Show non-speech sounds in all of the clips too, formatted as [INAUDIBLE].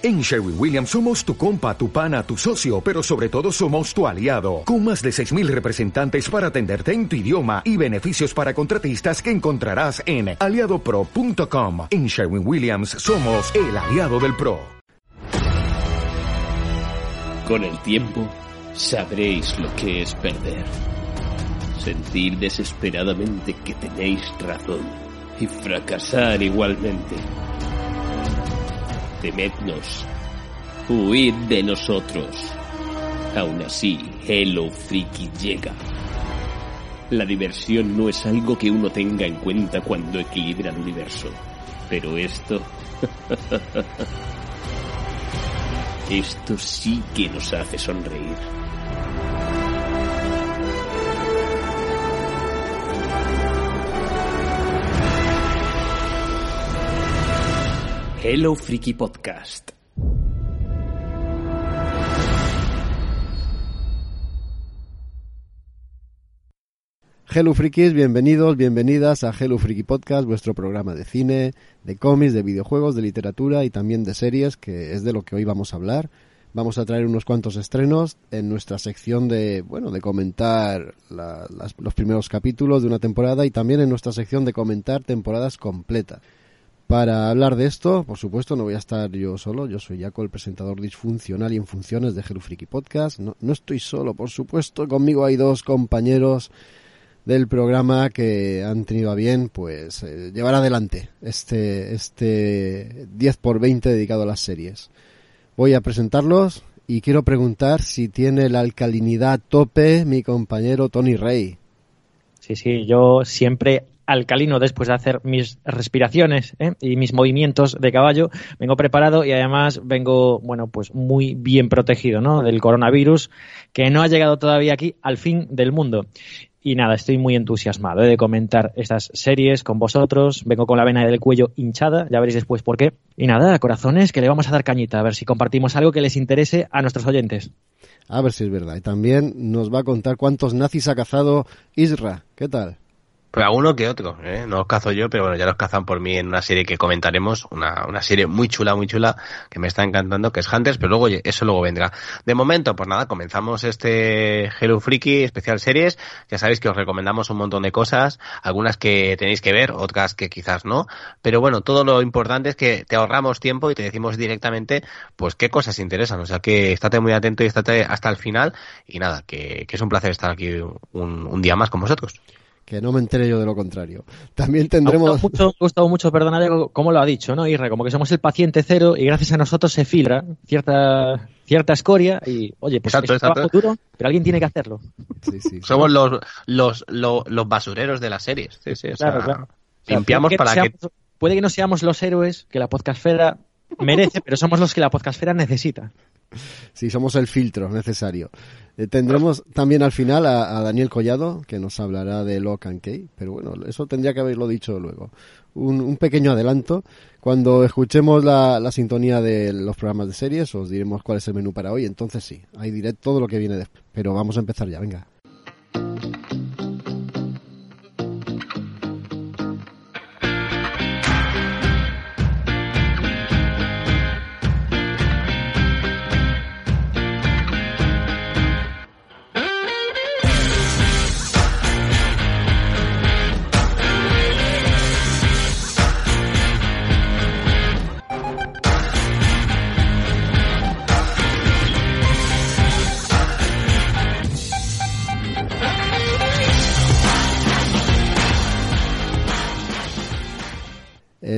En Sherwin Williams somos tu compa, tu pana, tu socio, pero sobre todo somos tu aliado, con más de 6.000 representantes para atenderte en tu idioma y beneficios para contratistas que encontrarás en aliadopro.com. En Sherwin Williams somos el aliado del PRO. Con el tiempo, sabréis lo que es perder. Sentir desesperadamente que tenéis razón y fracasar igualmente temednos, huid de nosotros. Aún así, Hello Freaky llega. La diversión no es algo que uno tenga en cuenta cuando equilibra el universo. Pero esto... [LAUGHS] esto sí que nos hace sonreír. Hello Freaky Podcast. Hello Frikis, bienvenidos, bienvenidas a Hello Freaky Podcast, vuestro programa de cine, de cómics, de videojuegos, de literatura y también de series, que es de lo que hoy vamos a hablar. Vamos a traer unos cuantos estrenos en nuestra sección de, bueno, de comentar los primeros capítulos de una temporada y también en nuestra sección de comentar temporadas completas. Para hablar de esto, por supuesto, no voy a estar yo solo. Yo soy Jaco, el presentador disfuncional y en funciones de Hello Podcast. No, estoy solo, por supuesto. Conmigo hay dos compañeros del programa que han tenido a bien pues eh, llevar adelante este este 10 por 20 dedicado a las series. Voy a presentarlos y quiero preguntar si tiene la alcalinidad tope mi compañero Tony Rey. Sí, sí, yo siempre alcalino después de hacer mis respiraciones ¿eh? y mis movimientos de caballo. Vengo preparado y además vengo, bueno, pues muy bien protegido, ¿no? Del coronavirus que no ha llegado todavía aquí al fin del mundo. Y nada, estoy muy entusiasmado ¿eh? de comentar estas series con vosotros. Vengo con la vena del cuello hinchada, ya veréis después por qué. Y nada, corazones, que le vamos a dar cañita, a ver si compartimos algo que les interese a nuestros oyentes. A ver si es verdad. Y también nos va a contar cuántos nazis ha cazado Isra. ¿Qué tal? Pues a uno que otro, ¿eh? no los cazo yo, pero bueno, ya los cazan por mí en una serie que comentaremos, una, una serie muy chula, muy chula, que me está encantando, que es Hunters, pero luego eso luego vendrá. De momento, pues nada, comenzamos este Hello Freaky especial series, ya sabéis que os recomendamos un montón de cosas, algunas que tenéis que ver, otras que quizás no, pero bueno, todo lo importante es que te ahorramos tiempo y te decimos directamente, pues qué cosas interesan, o sea que estate muy atento y estate hasta el final, y nada, que, que es un placer estar aquí un, un día más con vosotros que no me entere yo de lo contrario. También tendremos... Me ha gustado mucho, gustado mucho perdonad, como lo ha dicho, ¿no, Irra? Como que somos el paciente cero y gracias a nosotros se filtra cierta cierta escoria y, oye, pues exacto, es un trabajo duro, pero alguien tiene que hacerlo. Sí, sí, Somos los, los, los, los, basureros de las series. Sí, sí, o sea, claro, claro. Limpiamos puede para seamos, que... Puede que no seamos los héroes que la podcastfera merece, pero somos los que la podcastfera necesita. Sí, somos el filtro necesario. Eh, tendremos también al final a, Daniel Collado, que nos hablará de Lock and Key, pero bueno, eso tendría que haberlo dicho luego. Un, un pequeño adelanto. Cuando escuchemos la, la, sintonía de los programas de series, os diremos cuál es el menú para hoy. Entonces sí, ahí diré todo lo que viene después. Pero vamos a empezar ya, venga.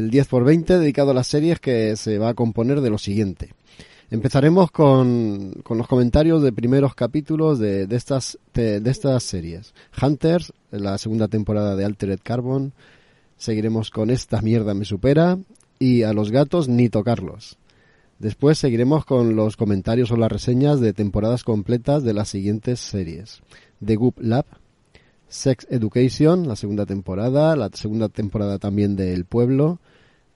El 10 por 20 dedicado a las series que se va a componer de lo siguiente. Empezaremos con, con los comentarios de primeros capítulos de, de estas, de, de, estas series. Hunters, la segunda temporada de Altered Carbon. Seguiremos con Esta mierda me supera. Y a los gatos ni tocarlos. Después seguiremos con los comentarios o las reseñas de temporadas completas de las siguientes series. The Goop Lab, Sex Education, la segunda temporada, la segunda temporada también de El Pueblo,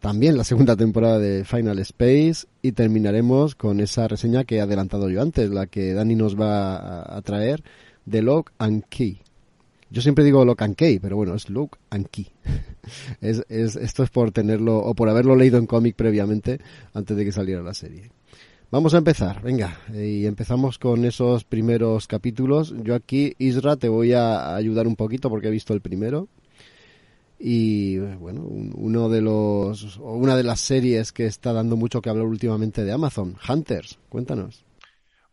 también la segunda temporada de Final Space y terminaremos con esa reseña que he adelantado yo antes, la que Dani nos va a, traer de Lock and Key. Yo siempre digo Lock and Key, pero bueno, es Look and Key. [LAUGHS] es, es, esto es por tenerlo, o por haberlo leído en cómic previamente, antes de que saliera la serie. Vamos a empezar, venga, y empezamos con esos primeros capítulos. Yo aquí, Isra, te voy a ayudar un poquito porque he visto el primero. Y bueno, uno de los, una de las series que está dando mucho que hablar últimamente de Amazon, Hunters, cuéntanos.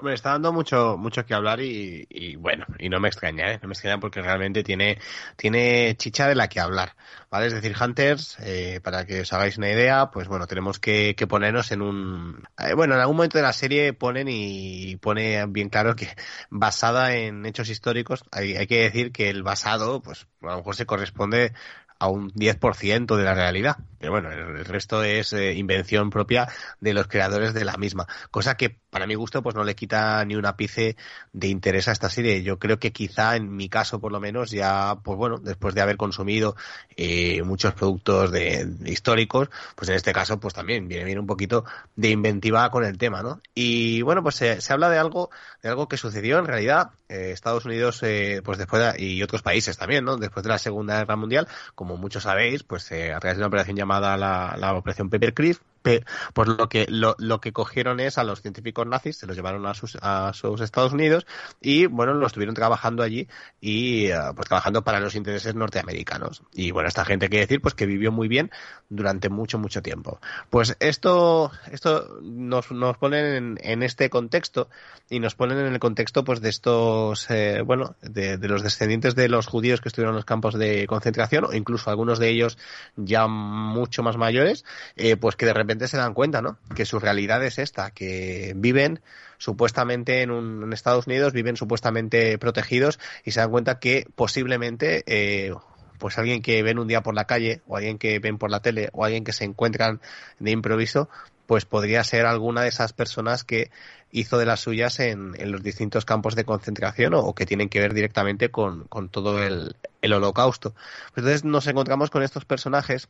Hombre, está dando mucho, mucho que hablar y, bueno, y no me extraña, ¿eh? No me extraña porque realmente tiene, tiene chicha de la que hablar, ¿vale? Es decir, Hunters, eh, para que os hagáis una idea, pues bueno, tenemos que, que ponernos en un... Eh, bueno, en algún momento de la serie ponen y pone bien claro que basada en hechos históricos, hay, hay que decir que el basado, pues a lo mejor se corresponde a un 10% de la realidad. Pero bueno, el resto es eh, invención propia de los creadores de la misma. Cosa que para mi gusto pues no le quita ni un ápice de interés a esta serie. Yo creo que quizá en mi caso por lo menos ya pues bueno, después de haber consumido eh, muchos productos de, históricos, pues en este caso pues también viene bien un poquito de inventiva con el tema, ¿no? Y bueno, pues se, habla de algo de algo que sucedió en realidad eh, Estados Unidos pues después de, y otros países también, ¿no? Después de la Segunda Guerra Mundial, como muchos sabéis, pues a través de una operación llamada la, la Operación Paperclip, pues lo que lo, lo, que cogieron es a los científicos nazis, se los llevaron a sus, a sus Estados Unidos y bueno, lo estuvieron trabajando allí y eh, pues trabajando para los intereses norteamericanos. Y bueno, esta gente quiere decir pues que vivió muy bien durante mucho, mucho tiempo. Pues esto, esto nos, nos ponen en, en este contexto y nos ponen en el contexto pues de estos, eh, bueno, de, de los descendientes de los judíos que estuvieron en los campos de concentración o incluso algunos de ellos ya mucho más mayores, eh, pues que de repente se dan cuenta, ¿no? Que su realidad es esta, que viven supuestamente en, un, Estados Unidos, viven supuestamente protegidos y se dan cuenta que posiblemente eh, pues alguien que ven un día por la calle o alguien que ven por la tele o alguien que se encuentran de improviso pues podría ser alguna de esas personas que hizo de las suyas en, en los distintos campos de concentración o, que tienen que ver directamente con, todo el, el holocausto. Entonces nos encontramos con estos personajes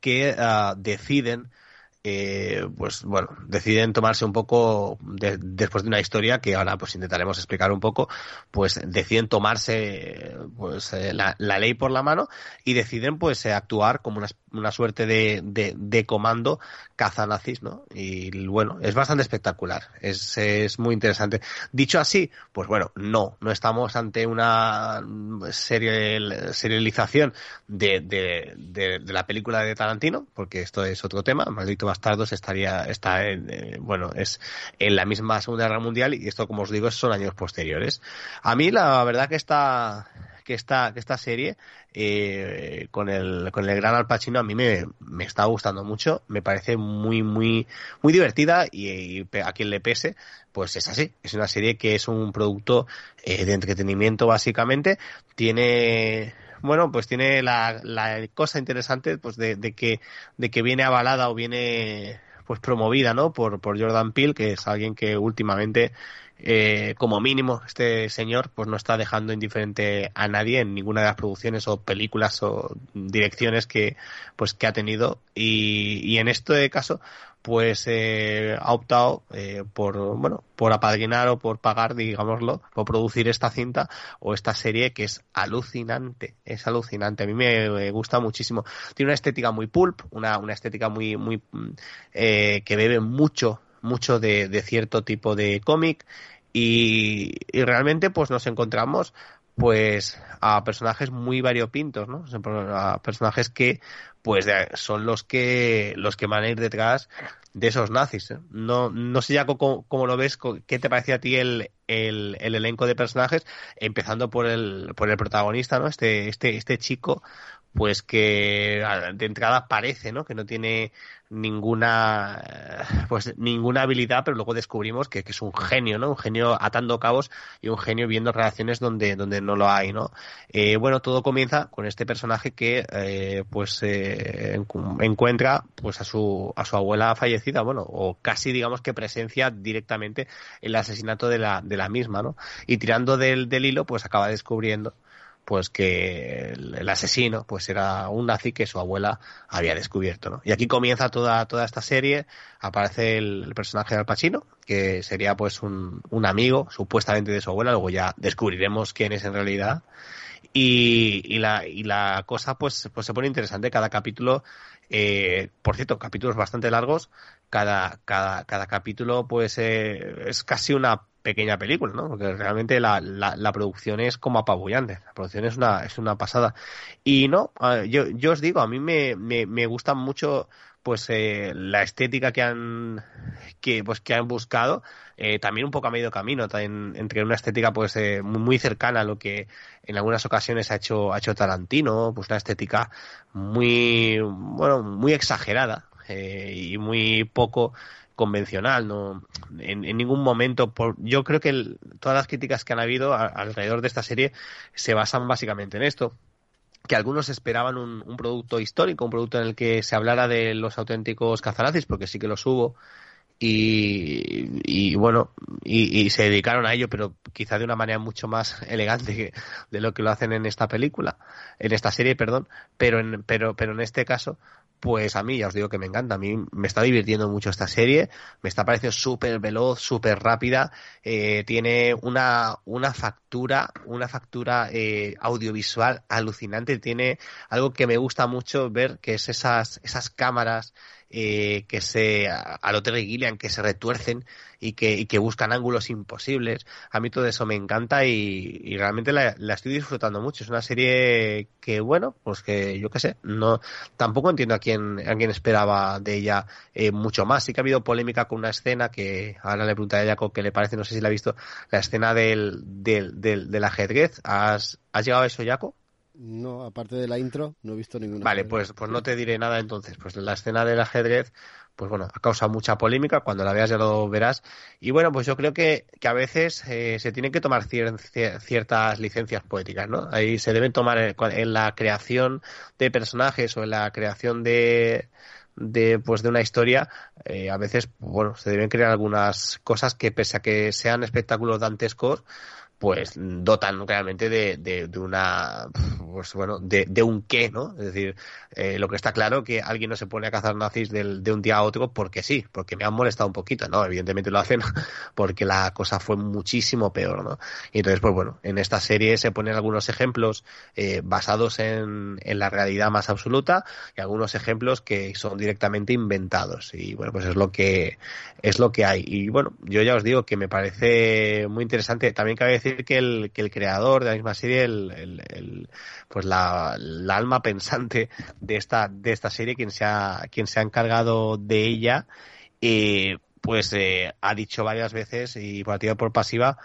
que uh, deciden eh, pues bueno, deciden tomarse un poco, después de una historia que ahora pues intentaremos explicar un poco, pues deciden tomarse pues eh, la, ley por la mano y deciden pues eh, actuar como una, una suerte de, de, de, comando cazanazis, ¿no? Y bueno, es bastante espectacular, es, es muy interesante. Dicho así, pues bueno, no, no estamos ante una serial, serialización de, de, de, la película de Tarantino, porque esto es otro tema, maldito bastardos estaría, está en, eh, bueno, es en la misma Segunda Guerra Mundial y esto, como os digo, son años posteriores. A mí la verdad que está que esta, que esta serie, eh, con, el, con el gran Al Pacino, a mí me, me está gustando mucho, me parece muy, muy, muy divertida y, a quien le pese, pues es así. Es una serie que es un producto eh, de entretenimiento básicamente, tiene bueno, pues tiene la, cosa interesante pues de, de, que, de que viene avalada o viene pues promovida, ¿no? Por, por Jordan Peele, que es alguien que últimamente eh, como mínimo este señor pues no está dejando indiferente a nadie en ninguna de las producciones o películas o direcciones que pues que ha tenido. Y, y en este caso pues eh, ha optado eh, por bueno por apadrinar o por pagar digámoslo por producir esta cinta o esta serie que es alucinante es alucinante. A mí me, gusta muchísimo. Tiene una estética muy pulp una, una estética muy muy eh, que bebe mucho mucho de, de cierto tipo de cómic y, realmente pues nos encontramos pues a personajes muy variopintos, ¿no? A personajes que pues son los que los que van a ir detrás de esos nazis. ¿eh? No, no sé ya cómo, cómo, lo ves, qué te parece a ti el, el, el, elenco de personajes, empezando por el, por el protagonista, ¿no? Este, este, este chico, pues que de entrada parece, ¿no? Que no tiene ninguna pues ninguna habilidad pero luego descubrimos que, que, es un genio no un genio atando cabos y un genio viendo relaciones donde donde no lo hay no eh, bueno todo comienza con este personaje que eh, pues eh, encuentra pues a su a su abuela fallecida bueno o casi digamos que presencia directamente el asesinato de la de la misma no y tirando del, del hilo pues acaba descubriendo pues que el, asesino pues era un nazi que su abuela había descubierto, ¿no? Y aquí comienza toda, toda esta serie, aparece el, personaje de Al Pacino, que sería pues un, un, amigo supuestamente de su abuela, luego ya descubriremos quién es en realidad. Y, y, la, y la cosa pues, pues se pone interesante, cada capítulo, eh, por cierto, capítulos bastante largos, cada, cada, cada capítulo pues eh, es casi una pequeña película, ¿no? Porque realmente la, la, producción es como apabullante. La producción es una, es una pasada. Y no, yo, yo os digo, a mí me, me, me gusta mucho pues eh, la estética que han que pues que han buscado eh, también un poco a medio camino entre una estética pues eh, muy cercana a lo que en algunas ocasiones ha hecho ha hecho Tarantino pues una estética muy bueno muy exagerada y muy poco convencional, no en, ningún momento. Por, yo creo que todas las críticas que han habido alrededor de esta serie se basan básicamente en esto que algunos esperaban un, producto histórico, un producto en el que se hablara de los auténticos cazanazis, porque sí que los hubo, y, bueno, y, se dedicaron a ello, pero quizá de una manera mucho más [LAUGHS] elegante de lo que lo hacen en esta película, en esta serie, perdón, pero en, pero, pero en este caso, pues a mí ya os digo que me encanta. A mí me está divirtiendo mucho esta serie. Me está pareciendo súper veloz, súper rápida. Eh, tiene una, una factura, una factura eh, audiovisual alucinante. Tiene algo que me gusta mucho ver, que es esas, esas cámaras eh, que se, a lo Terry Gillian, que se retuercen y que, y que buscan ángulos imposibles. A mí todo eso me encanta y, y realmente la, la, estoy disfrutando mucho. Es una serie que, bueno, pues que yo qué sé, no, tampoco entiendo a quién, a quién esperaba de ella eh, mucho más. Sí que ha habido polémica con una escena que ahora le preguntaré a Jacob qué le parece, no sé si la ha visto, la escena del, del, del, del ajedrez. ¿Has, ¿Has llegado a eso, Jacob? No, aparte de la intro, no he visto ninguna. Vale, pues, pues no te diré nada entonces. Pues la escena del ajedrez, pues bueno, ha causado mucha polémica. Cuando la veas ya lo verás. Y bueno, pues yo creo que, que a veces eh, se tienen que tomar ciertas licencias poéticas, ¿no? Ahí se deben tomar en, la creación de personajes o en la creación de, de pues de una historia eh, a veces bueno se deben crear algunas cosas que pese a que sean espectáculos dantescos pues dotan realmente de, de, una pues bueno de, de, un qué no es decir eh, lo que está claro que alguien no se pone a cazar nazis del, de un día a otro porque sí porque me han molestado un poquito no evidentemente lo hacen [LAUGHS] porque la cosa fue muchísimo peor no y entonces pues bueno en esta serie se ponen algunos ejemplos eh, basados en, en la realidad más absoluta y algunos ejemplos que son directamente inventados. Y bueno pues es lo que es lo que hay. Y bueno yo ya os digo que me parece muy interesante. También cabe decir que el, que el creador de la misma serie, el, pues la, alma pensante de esta, de esta serie, quien se ha, quien se ha encargado de ella, eh, pues eh, ha dicho varias veces y por activa por pasiva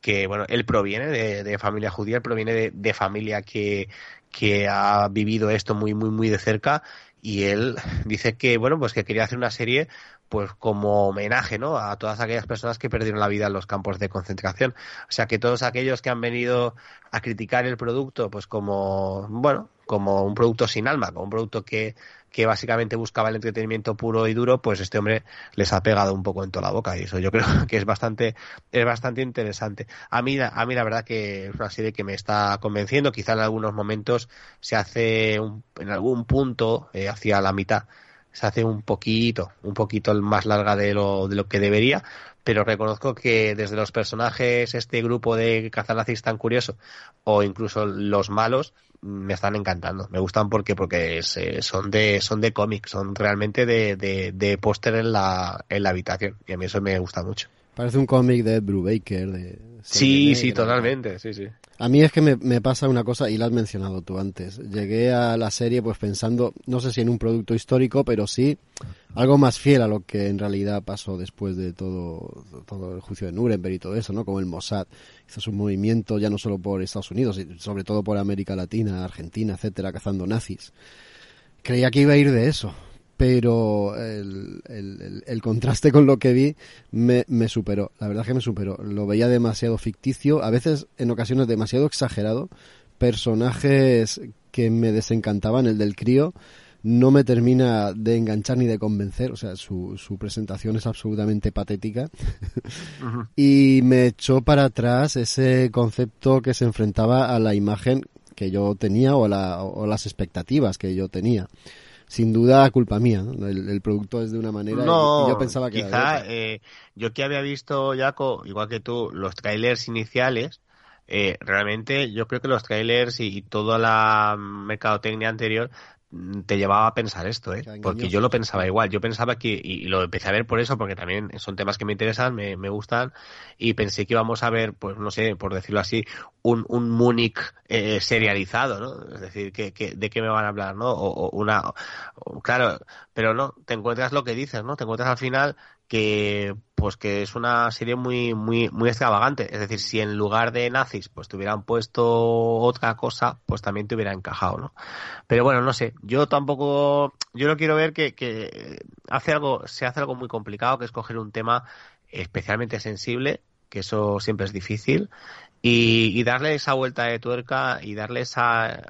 que bueno, él proviene de, familia judía, él proviene de, de familia que, que ha vivido esto muy, muy, muy de cerca y él dice que, bueno, pues que quería hacer una serie pues como homenaje, ¿no? A todas aquellas personas que perdieron la vida en los campos de concentración. O sea que todos aquellos que han venido a criticar el producto, pues como, bueno, como un producto sin alma, como un producto que, que básicamente buscaba el entretenimiento puro y duro, pues este hombre les ha pegado un poco en toda la boca y eso yo [LAUGHS] creo que es bastante, es bastante interesante. A mí, a mí la verdad que es una serie que me está convenciendo, quizá en algunos momentos se hace en algún punto eh, hacia la mitad se hace un poquito, un poquito más larga de lo, de lo que debería, pero reconozco que desde los personajes, este grupo de cazanazis tan curioso, o incluso los malos, me están encantando. Me gustan porque, porque son de, son de cómics, son realmente de, de, de póster en la, en la habitación, y a mí eso me gusta mucho. Parece un cómic de Brubaker. De sí, sí, totalmente, sí, sí. A mí es que me, me, pasa una cosa, y la has mencionado tú antes. Llegué a la serie pues pensando, no sé si en un producto histórico, pero sí algo más fiel a lo que en realidad pasó después de todo, todo el juicio de Nuremberg y todo eso, ¿no? Como el Mossad hizo su movimiento ya no solo por Estados Unidos, sino sobre todo por América Latina, Argentina, etcétera, cazando nazis. Creía que iba a ir de eso, pero el, el, el, contraste con lo que vi me, me, superó, la verdad que me superó. Lo veía demasiado ficticio, a veces en ocasiones demasiado exagerado, personajes que me desencantaban, el del crío no me termina de enganchar ni de convencer, o sea, su, su presentación es absolutamente patética. [LAUGHS] Y me echó para atrás ese concepto que se enfrentaba a la imagen que yo tenía o, o las expectativas que yo tenía sin duda culpa mía. El, producto es de una manera no, y, yo pensaba que quizá eh, yo que había visto Jaco igual que tú los trailers iniciales eh, realmente yo creo que los trailers y, toda la mercadotecnia anterior te llevaba a pensar esto, ¿eh? porque yo lo pensaba igual, yo pensaba que, y lo empecé a ver por eso, porque también son temas que me interesan, me, me gustan, y pensé que íbamos a ver, pues no sé, por decirlo así, un, un Múnich eh, serializado, ¿no? Es decir, que, que, ¿de qué me van a hablar, no? O, una, claro, pero no, te encuentras lo que dices, ¿no? Te encuentras al final que pues que es una serie muy muy muy extravagante. Es decir si en lugar de nazis pues te hubieran puesto otra cosa pues también te hubiera encajado no pero bueno no sé. Yo tampoco yo no quiero ver que, que hace algo se hace algo muy complicado que es coger un tema especialmente sensible que eso siempre es difícil y, darle esa vuelta de tuerca y darle esa,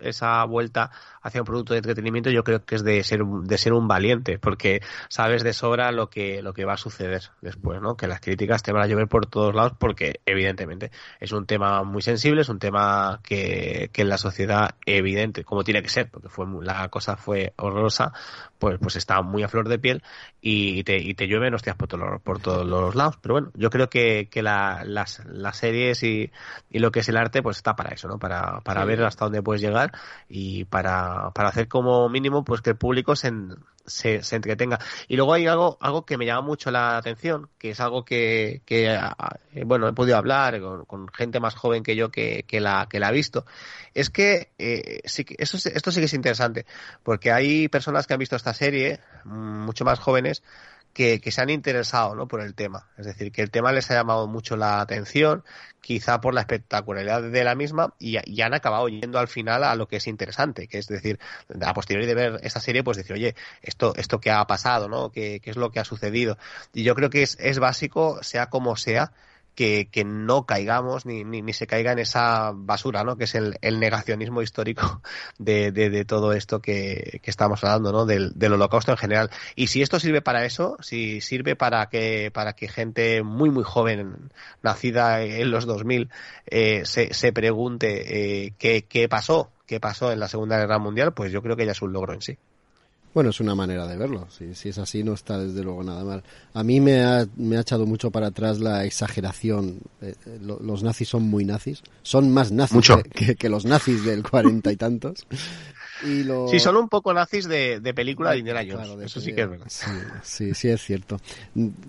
esa vuelta hacia un producto de entretenimiento yo creo que es de ser de ser un valiente porque sabes de sobra lo que lo que va a suceder después no que las críticas te van a llover por todos lados porque evidentemente es un tema muy sensible es un tema que, que en la sociedad evidente como tiene que ser porque fue la cosa fue horrorosa pues pues está muy a flor de piel y te, y te llueven hostias por, por todos los lados. Pero bueno yo creo que, que la, las, las series y y, lo que es el arte pues está para eso, ¿no? Para, para ver hasta dónde puedes llegar y para, para hacer como mínimo pues que el público se, se, se, entretenga. Y luego hay algo, algo que me llama mucho la atención, que es algo que, que bueno, he podido hablar con, gente más joven que yo que, que, la, que la ha visto. Es que, eh, sí eso, esto sí que es interesante, porque hay personas que han visto esta serie, mm, mucho más jóvenes, que, que, se han interesado ¿no? por el tema. Es decir, que el tema les ha llamado mucho la atención, quizá por la espectacularidad de la misma, y, y, han acabado yendo al final a lo que es interesante, que es decir, a posteriori de ver esta serie, pues decir, oye, esto, esto que ha pasado, ¿no? ¿Qué, qué es lo que ha sucedido? Y yo creo que es, es básico, sea como sea, que, no caigamos ni, ni, se caiga en esa basura, ¿no? Que es el, el negacionismo histórico [LAUGHS] de, de, de todo esto que, que, estamos hablando, ¿no? Del, del, holocausto en general. Y si esto sirve para eso, si sirve para que, para que gente muy, muy joven, nacida en los 2000, eh, se, se pregunte eh, qué, qué pasó, qué pasó en la Segunda Guerra Mundial, pues yo creo que ya es un logro en sí. Bueno, es una manera de verlo. Si, si, es así, no está desde luego nada mal. A mí me ha, me ha echado mucho para atrás la exageración. Eh, eh, los nazis son muy nazis. Son más nazis que, que, los nazis del cuarenta y tantos. Sí, son un poco nazis de, película de Indiana Jones. Eso sí que es verdad. Sí, sí, es cierto.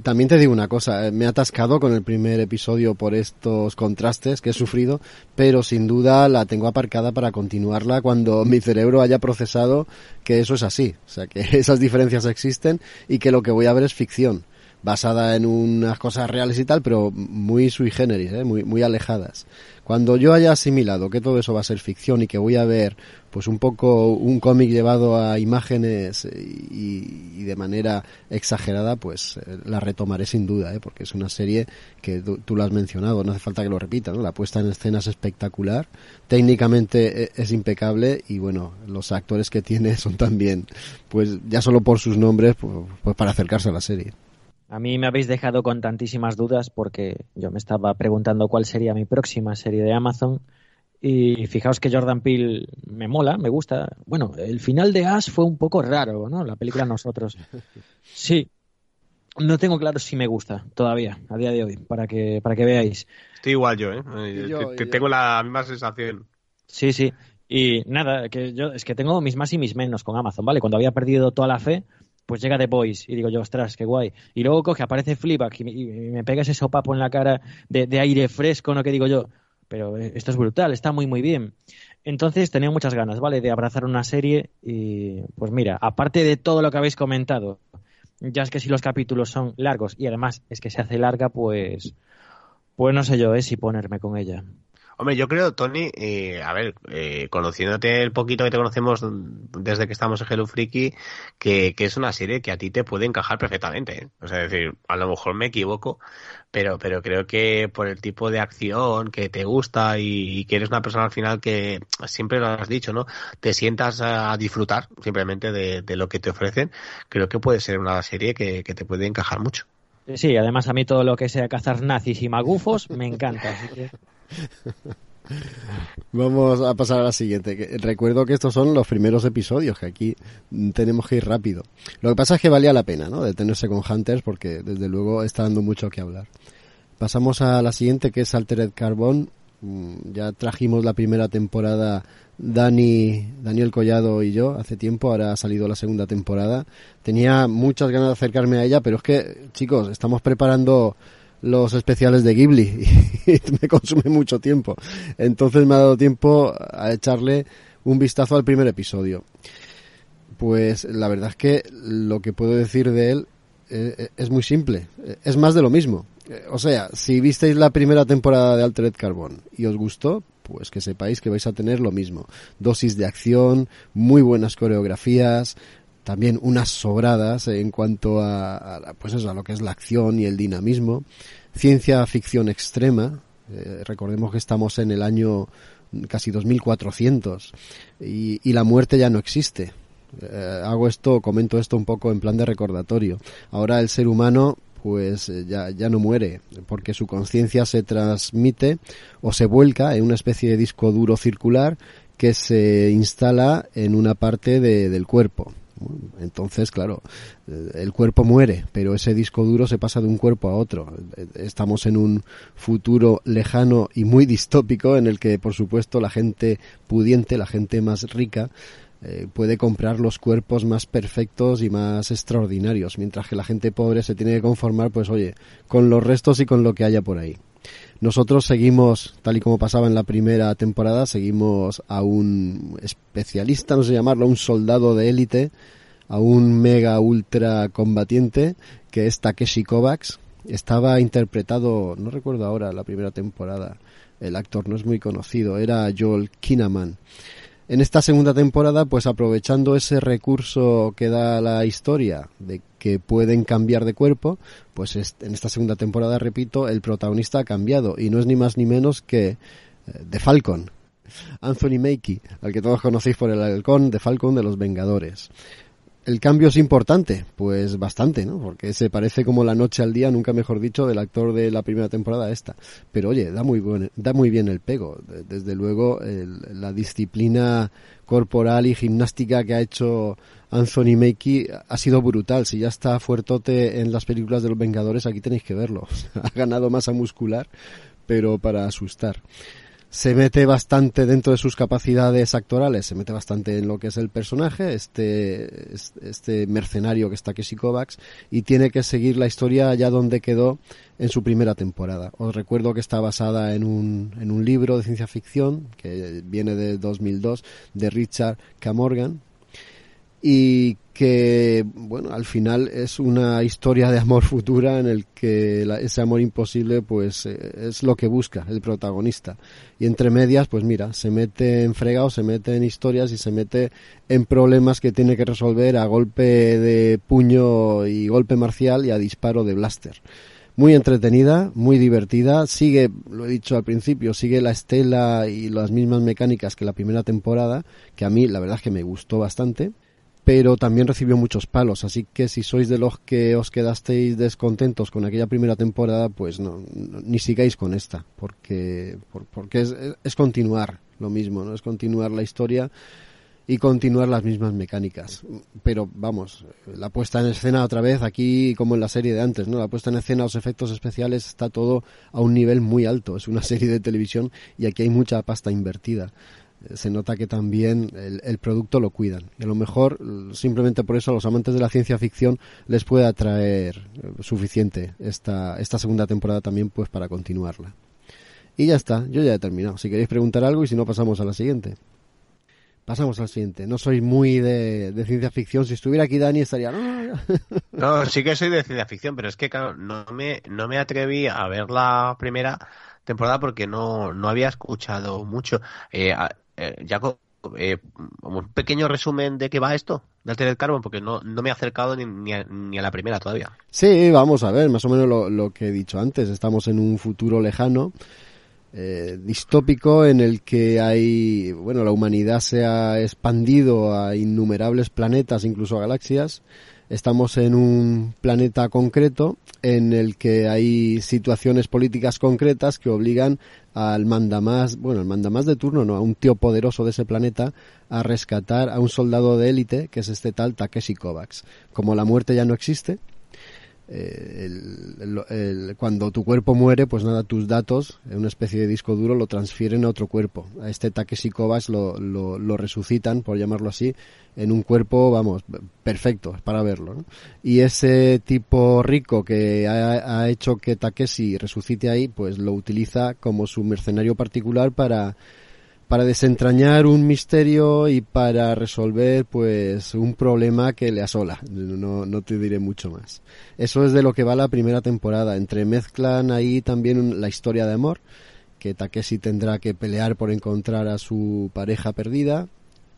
También te digo una cosa, eh, me he atascado con el primer episodio por estos contrastes que he sufrido, pero sin duda la tengo aparcada para continuarla cuando [LAUGHS] mi cerebro haya procesado que eso es así. O sea, que [LAUGHS] esas diferencias existen y que lo que voy a ver es ficción basada en unas cosas reales y tal, pero muy sui generis, ¿eh? muy, muy alejadas. Cuando yo haya asimilado que todo eso va a ser ficción y que voy a ver pues un poco un cómic llevado a imágenes y, de manera exagerada, pues eh, la retomaré sin duda, ¿eh? porque es una serie que tú, lo has mencionado, no hace falta que lo repita, ¿no? La puesta en escena es espectacular, técnicamente eh, es impecable y bueno, los actores que tiene [LAUGHS] son también, pues ya solo por sus nombres, pues, pues para acercarse a la serie. A mí me habéis dejado con tantísimas dudas porque yo me estaba preguntando cuál sería mi próxima serie de Amazon. Y fijaos que Jordan Peele me mola, me gusta. Bueno, el final de Ash fue un poco raro, ¿no? La película Nosotros. [LAUGHS] Sí. No tengo claro si me gusta todavía, a día de hoy, para que, para que veáis. Estoy igual yo, ¿eh? que, tengo la misma sensación. Sí, sí. Y nada, que yo es que tengo mis más y mis menos con Amazon, ¿vale? Cuando había perdido toda la fe, pues llega The Boys y digo yo, ostras, qué guay. Y luego coge, aparece Fleabag y, me pega ese sopapo en la cara de, aire fresco, ¿no? Que digo yo, pero eh, esto es brutal, está muy, muy bien. Entonces tenía muchas ganas, ¿vale? De abrazar una serie y, pues mira, aparte de todo lo que habéis comentado, ya es que si los capítulos son largos y además es que se hace larga, pues, pues no sé yo, ¿eh? Si ponerme con ella. Hombre, yo creo, Tony, eh, a ver, eh, conociéndote el poquito que te conocemos desde que estamos en Hello Freaky, que, que, es una serie que a ti te puede encajar perfectamente. ¿eh? O sea, es decir, a lo mejor me equivoco, pero, pero creo que por el tipo de acción que te gusta y, que eres una persona al final que siempre lo has dicho, ¿no? Te sientas a disfrutar simplemente de, lo que te ofrecen, creo que puede ser una serie que, que te puede encajar mucho. Sí, además a mí todo lo que sea cazar nazis y magufos me encanta. Vamos a pasar a la siguiente. Recuerdo que estos son los primeros episodios, que aquí tenemos que ir rápido. Lo que pasa es que valía la pena, ¿no? Detenerse con Hunters porque desde luego está dando mucho que hablar. Pasamos a la siguiente que es Altered Carbon. Mm, ya trajimos la primera temporada Dani, Daniel Collado y yo hace tiempo, ahora ha salido la segunda temporada. Tenía muchas ganas de acercarme a ella, pero es que, chicos, estamos preparando los especiales de Ghibli [LAUGHS] y me consume mucho tiempo. Entonces me ha dado tiempo a echarle un vistazo al primer episodio. Pues la verdad es que lo que puedo decir de él eh, es muy simple. Es más de lo mismo. O sea, si visteis la primera temporada de Altered Carbon y os gustó, pues que sepáis que vais a tener lo mismo. Dosis de acción, muy buenas coreografías, también unas sobradas en cuanto a, pues eso, a lo que es la acción y el dinamismo, ciencia ficción extrema, eh, recordemos que estamos en el año casi 2400 y, y la muerte ya no existe. Eh, hago esto, comento esto un poco en plan de recordatorio. Ahora el ser humano pues eh, ya, ya no muere, porque su conciencia se transmite o se vuelca en una especie de disco duro circular que se instala en una parte del cuerpo. Entonces, claro, el cuerpo muere, pero ese disco duro se pasa de un cuerpo a otro. Estamos en un futuro lejano y muy [LAUGHS] distópico en el que, por supuesto, la gente pudiente, la gente más rica, eh, puede comprar los cuerpos más perfectos y más extraordinarios, mientras que la gente pobre se tiene que conformar, pues oye, con los restos y con lo que haya por ahí. Nosotros seguimos, tal y como pasaba en la primera temporada, seguimos a un especialista, no sé llamarlo, un soldado de élite, a un mega ultra combatiente, que es Takeshi Kovacs. Estaba interpretado, no recuerdo ahora la primera temporada, el actor no es muy conocido, era Joel Kinnaman. En esta segunda temporada, pues aprovechando ese recurso que da la historia de que pueden cambiar de cuerpo, pues en esta segunda temporada, repito, el protagonista ha cambiado y no es ni más ni menos que The eh, Falcon, Anthony Mackie, al que todos conocéis por el halcón de Falcon de los Vengadores. El cambio es importante, pues bastante, ¿no? Porque se parece como la noche al día, nunca mejor dicho, del actor de la primera temporada esta. Pero oye, da muy, buen, da muy bien el pego. Desde luego, la disciplina corporal y gimnástica que ha hecho Anthony Mackie ha sido brutal. Si ya está fuertote en las películas de los Vengadores, aquí tenéis que verlo. [LAUGHS] ha ganado masa muscular, pero para asustar se mete bastante dentro de sus capacidades actorales, se mete bastante en lo que es el personaje, este, este mercenario que está Keshy Kovacs, y tiene que seguir la historia allá donde quedó en su primera temporada. Os recuerdo que está basada en un, en un libro de ciencia ficción que viene de 2002 de Richard K. Morgan, y que, bueno, al final es una historia de amor [LAUGHS] futura en el que ese amor imposible, pues, eh, es lo que busca el protagonista. Y entre medias, pues mira, se mete en fregados, se mete en historias y se mete en problemas que tiene que resolver a golpe de puño y golpe marcial y a disparo de blaster muy entretenida, muy divertida, sigue, lo he dicho al principio, sigue la estela y las mismas mecánicas que la primera temporada, que a mí la verdad es que me gustó bastante pero también recibió muchos palos, así que si sois de los que os quedasteis descontentos con aquella primera temporada, pues no, ni sigáis con esta, porque, porque es, es, continuar lo mismo, ¿no? Es continuar la historia y continuar las mismas mecánicas. Pero vamos, la puesta en escena otra vez aquí como en la serie de antes, ¿no? La puesta en escena, los efectos especiales, está todo a un nivel muy alto. Es una [LAUGHS] serie de televisión y aquí hay mucha pasta invertida se nota que también el, producto lo cuidan. Y a lo mejor, simplemente por eso, a los amantes de la ciencia ficción les puede atraer eh, suficiente esta, esta segunda temporada también, pues para continuarla. Y ya está, yo ya he terminado. Si queréis preguntar algo y si no, pasamos a la siguiente. Pasamos al siguiente. No soy muy de, ciencia ficción. Si estuviera aquí Dani estaría... [LAUGHS] No, sí que soy de ciencia ficción, pero es que claro, no me, no me atreví a ver la primera temporada porque no, no había escuchado mucho. Eh, eh, Jacob, eh, un pequeño resumen de qué va esto de Altered Carbon, porque no, no me he acercado ni, ni, a, la primera todavía. Sí, vamos a ver, más o menos lo, lo que he dicho antes. Estamos en un futuro lejano, eh, distópico, en el que hay, bueno, la humanidad se ha expandido a innumerables planetas, incluso a galaxias. Estamos en un planeta concreto en el que hay situaciones políticas concretas que obligan al mandamás, bueno, el mandamás de turno, no, a un tío poderoso de ese planeta a rescatar a un soldado de élite, que es este tal Takeshi Kovacs. Como la muerte ya no existe, eh, el, cuando tu cuerpo muere, pues nada, tus datos, en una especie de disco duro, lo transfieren a otro cuerpo. A este Takeshi Kovacs lo, resucitan, por llamarlo así, en un cuerpo, vamos, perfecto, para verlo. Y ese tipo rico que ha, ha hecho que Takeshi resucite ahí, pues lo utiliza como su mercenario particular para para desentrañar un misterio y para resolver pues un problema que le asola. No, no te diré mucho más. Eso es de lo que va la primera temporada. Entremezclan ahí también la historia de amor, que Takeshi tendrá que pelear por encontrar a su pareja perdida.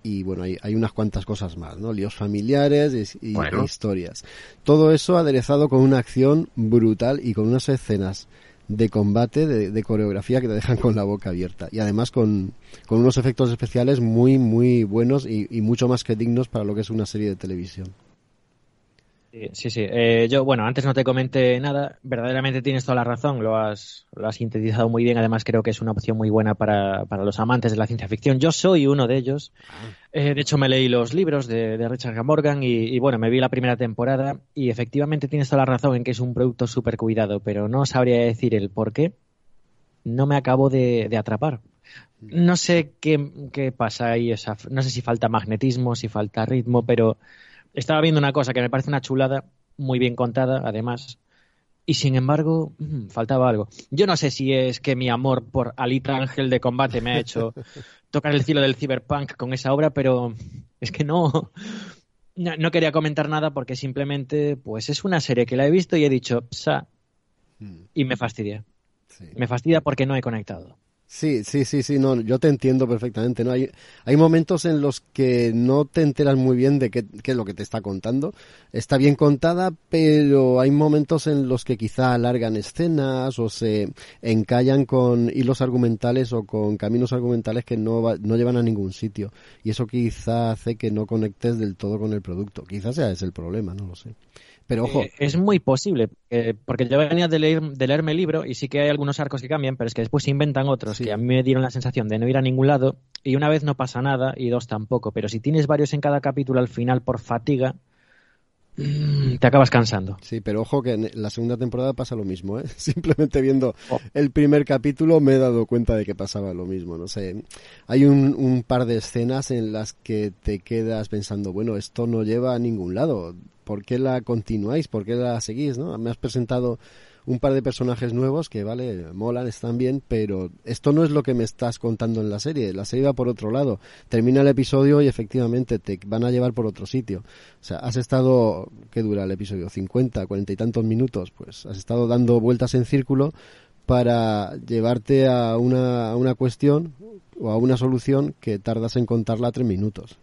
Y bueno, hay, hay unas cuantas cosas más, ¿no? Líos familiares y, y historias. Todo eso aderezado con una acción brutal y con unas escenas de combate, de, coreografía que te dejan con la boca abierta. Y además con, con unos efectos especiales muy, muy buenos y, y, mucho más que dignos para lo que es una serie de televisión. Sí, sí. Eh, yo, bueno, antes no te comenté nada. Verdaderamente tienes toda la razón. Lo has, lo has sintetizado muy bien. Además, creo que es una opción muy buena para, para los amantes de la ciencia ficción. Yo soy uno de ellos. Ah. Eh, de hecho, me leí los libros de, de Richard Morgan y, y, bueno, me vi la primera temporada. Y efectivamente tienes toda la razón en que es un producto súper cuidado, pero no sabría decir el por qué. No me acabo de, de atrapar. No sé qué, qué pasa ahí. Esa, no sé si falta magnetismo, si falta ritmo, pero estaba viendo una cosa que me parece una chulada, muy bien contada, además, y sin embargo, mm, [CLEARS THROAT] faltaba algo. Yo no sé si es que mi amor por Alita Ángel de Combate me ha hecho [LAUGHS] tocar el cielo del cyberpunk con esa obra, pero es que no, no, quería comentar nada porque simplemente, pues es una serie que la he visto y he dicho, psa, hmm. y me fastidia. Me fastidia porque no he conectado. Sí, sí, sí, sí, no, yo te entiendo perfectamente, ¿no? Hay, hay momentos en los que no te enteras muy bien de qué, qué, es lo que te está contando. Está bien contada, pero hay momentos en los que quizá alargan escenas o se encallan con hilos argumentales o con caminos argumentales que no, no llevan a ningún sitio. Y eso quizá hace que no conectes del todo con el producto. Quizás sea ese el problema, no lo sé. Pero ojo. Eh, es muy posible, eh, porque yo venía de, leer, de leerme el libro y sí que hay algunos arcos que cambian, pero es que después se inventan otros que a mí me dieron la sensación de no ir a ningún lado y una vez no pasa nada y dos tampoco. Pero si tienes varios en cada capítulo al final por fatiga, mm, te acabas cansando. Sí, pero ojo que en la segunda temporada pasa lo mismo, ¿eh? [LAUGHS] Simplemente viendo oh. el primer capítulo me he dado cuenta de que pasaba lo mismo, no sé. Hay un, un, par de escenas en las que te quedas pensando, bueno, esto no lleva a ningún lado. ¿Por qué la continuáis? ¿Por qué la seguís? ¿no? Me has presentado un par de personajes nuevos que, vale, molan, están bien, pero esto no es lo que me estás contando en la serie. La serie va por otro lado. Termina el episodio y efectivamente te van a llevar por otro sitio. O sea, has estado, ¿qué dura el episodio? 50, 40 y tantos minutos. Pues has estado dando vueltas en círculo para llevarte a una, a una cuestión o a una solución que tardas en contarla tres minutos.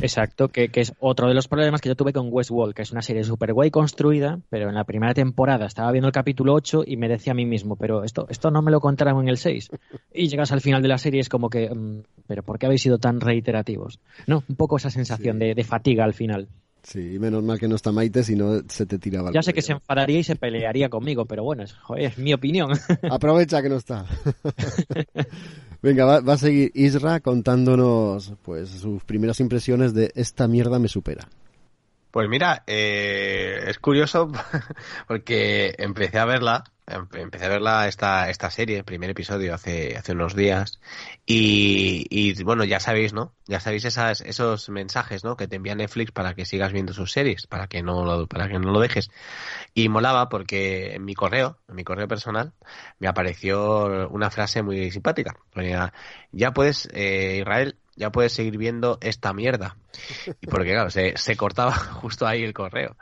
Exacto, que, que, es otro de los problemas que yo tuve con Westworld, que es una serie súper guay construida, pero en la primera temporada estaba viendo el capítulo 8 y me decía a mí mismo, pero esto, esto no me lo contaron en el 6. Y llegas al final de la serie y es como que, mm, pero ¿por qué habéis sido tan reiterativos? No, un poco esa sensación de, de fatiga al final. Sí, menos mal que no está Maite, si no se te tiraba. Ya sé que se enfadaría y se pelearía conmigo, pero bueno, es, es mi opinión. Aprovecha que no está. [LAUGHS] Venga, va, va, a seguir Isra contándonos pues sus primeras impresiones de esta mierda me supera. Pues mira, eh, es curioso [LAUGHS] porque empecé a verla, empecé a verla esta, esta serie, el primer episodio hace, hace unos días y, bueno, ya sabéis, ¿no? Ya sabéis esas, esos mensajes, ¿no? Que te envía Netflix para que sigas viendo sus series, para que no lo, para que no lo dejes. Y molaba porque en mi correo, en mi correo personal, me apareció una frase muy simpática. ya puedes, eh, Israel, ya puedes seguir viendo esta mierda. Y porque, claro, se, se cortaba [LAUGHS] justo ahí el correo.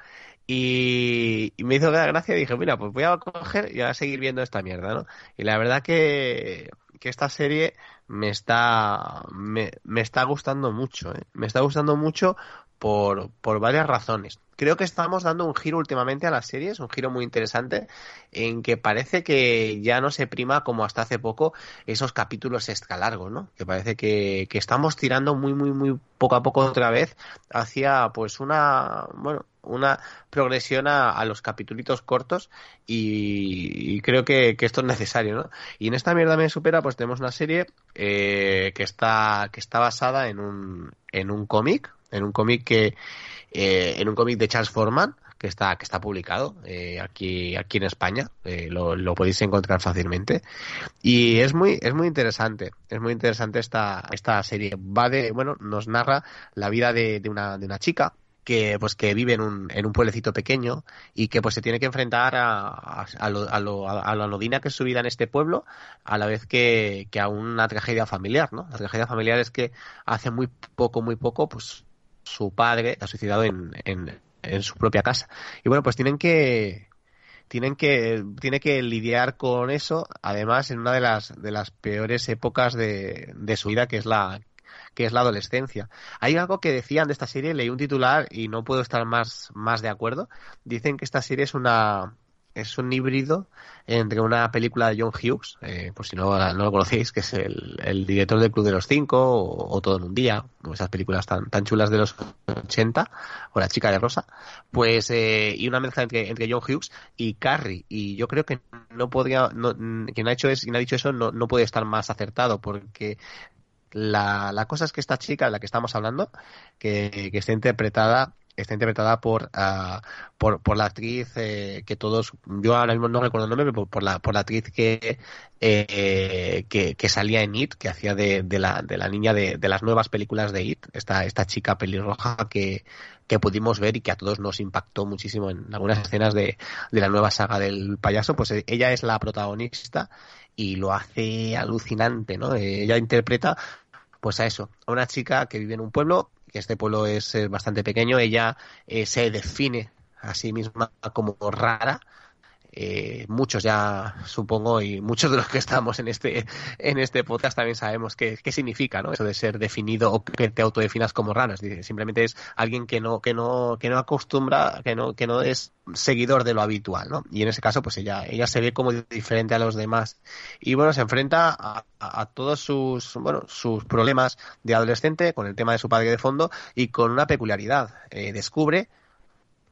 Y, me hizo gracia y dije, mira, pues voy a coger y a seguir viendo esta mierda, ¿no? Y la verdad que, que esta serie me está, me, me está gustando mucho, ¿eh? Me está gustando mucho por, por varias razones. Creo que estamos dando un giro últimamente a las series, un giro muy interesante, en que parece que ya no se prima como hasta hace poco esos capítulos escalargos, ¿no? Que parece que, que estamos tirando muy, muy, muy poco a poco otra vez hacia, pues, una, bueno, una progresión a, los capitulitos cortos y, creo que, esto es necesario, ¿no? Y en esta mierda me supera, pues tenemos una serie eh, que está que está basada en un en un cómic, en un cómic que eh, en un cómic de Charles Forman que está que está publicado eh, aquí aquí en España eh, lo, lo, podéis encontrar fácilmente. Y es muy es muy interesante es muy interesante esta esta serie. Va de bueno nos narra la vida de, de una de una chica que pues que vive en un, en un pueblecito pequeño y que pues se tiene que enfrentar a, a, lo, a, lo, a la anodina que es su vida en este pueblo a la vez que, que a una tragedia familiar no la tragedia familiar es que hace muy poco muy poco pues su padre ha suicidado en, en, su propia casa. Y bueno, pues tienen que tienen que tiene que lidiar con eso, además en una de las de las peores épocas de, de su vida que es la que es la adolescencia. Hay algo que decían de esta serie, leí un titular y no puedo estar más, más de acuerdo. Dicen que esta serie es una, es un híbrido entre una película de John Hughes, eh, por si no, no, lo conocéis, que es el, el, director del Club de los Cinco o, Todo en un Día, o esas películas tan, tan chulas de los 80, o La chica de rosa, pues, eh, y una mezcla entre, entre John Hughes y Carrie, y yo creo que no podría, no, quien ha hecho es, quien ha dicho eso no, no puede estar más acertado, porque la, la cosa es que esta chica de la que estamos hablando, que, que está interpretada está interpretada por, uh, por, por la actriz eh, que todos, yo ahora mismo no recuerdo el nombre, pero por la, por la actriz que, eh, que, que, salía en It, que hacía de, de, la, de la niña de, de, las nuevas películas de It, esta, esta chica pelirroja que, que pudimos ver y que a todos nos impactó muchísimo en algunas escenas de, de la nueva saga del payaso, pues eh, ella es la protagonista y lo hace alucinante, ¿no? ella interpreta pues a eso, a una chica que vive en un pueblo este pueblo es, bastante pequeño, ella eh, se define a sí misma como rara. Eh, muchos ya supongo y muchos de los que estamos en este en este podcast también sabemos qué, qué significa no eso de ser definido o que te autodefinas como raro simplemente es alguien que no que no que no acostumbra que no que no es seguidor de lo habitual, ¿no? Y en ese caso, pues ella, ella se ve como diferente a los demás. Y bueno, se enfrenta a, a, todos sus, bueno, sus problemas de adolescente con el tema de su padre de fondo y con una peculiaridad. Eh, descubre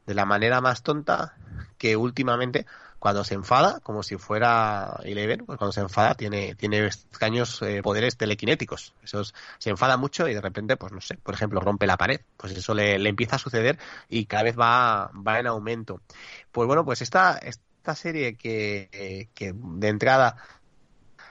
de la manera más tonta que últimamente cuando se enfada, como si fuera Eleven, pues cuando se enfada tiene, tiene extraños eh, poderes telequinéticos. Eso se enfada mucho y de repente, pues no sé, por ejemplo, rompe la pared. Pues eso le, le empieza a suceder y cada vez va, va en aumento. Pues bueno, pues esta, esta serie que, que de entrada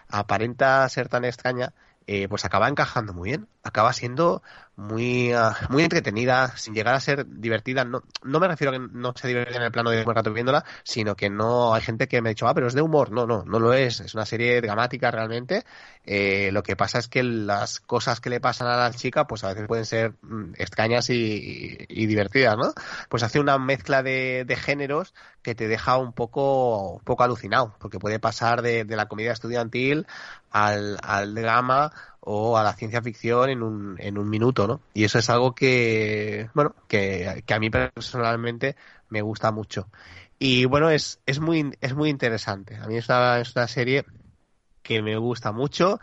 aparenta ser tan extraña, eh, pues acaba encajando muy bien. Acaba siendo muy, uh, muy entretenida, sin llegar a ser divertida. No, no me refiero a que no se divierte en el plano de rato viéndola, sino que no hay gente que me ha dicho, ah, pero es de humor. No, no, no lo es. Es una serie dramática realmente. Eh, lo que pasa es que las cosas que le pasan a la chica, pues a veces pueden ser mm, extrañas y, divertidas, ¿no? Pues hace una mezcla de, de, géneros que te deja un poco, un poco alucinado, porque puede pasar de, de la comedia estudiantil al, al drama o a la ciencia ficción en un, en un minuto, ¿no? Y eso es algo que, bueno, que, que a mí personalmente me gusta mucho. Y bueno, es, es, muy, es muy interesante. A mí es una, es una serie que me gusta mucho.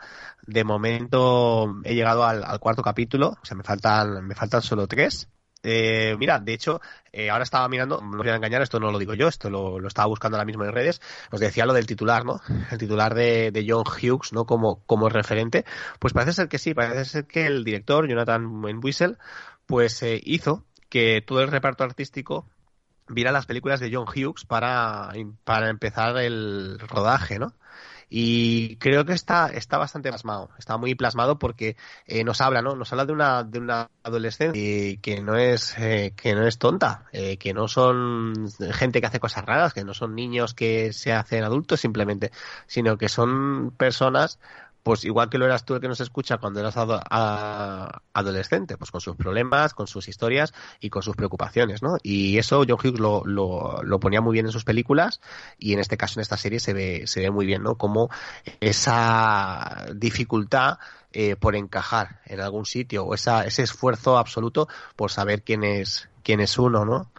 De momento he llegado al, al, cuarto capítulo, o sea, me faltan, me faltan solo tres. Eh, mira, de hecho, eh, ahora estaba mirando, no voy a engañar, esto no lo digo yo, esto lo, estaba buscando ahora mismo en redes, os decía lo del titular, ¿no? [LAUGHS] El titular de, de John Hughes, ¿no? Como, como referente. Pues parece ser que sí, parece ser que el director, Jonathan Wissel, pues eh, hizo que todo el reparto artístico viera las películas de John Hughes para, para empezar el rodaje, ¿no? Y creo que está, está bastante plasmado, está muy plasmado porque eh, nos habla, ¿no? Nos habla de una, de una adolescencia que no es, eh, que no es tonta, eh, que no son gente que hace cosas raras, que no son niños que se hacen adultos simplemente, sino que son personas pues igual que lo eras tú el que nos escucha cuando eras adolescente, pues con sus problemas, con sus historias y con sus preocupaciones, ¿no? Y eso John Hughes lo, lo, lo, ponía muy bien en sus películas y en este caso, en esta serie, se ve, se ve muy bien, ¿no? Como esa dificultad eh, por encajar en algún sitio o esa, ese esfuerzo absoluto por saber quién es, quién es uno, ¿no?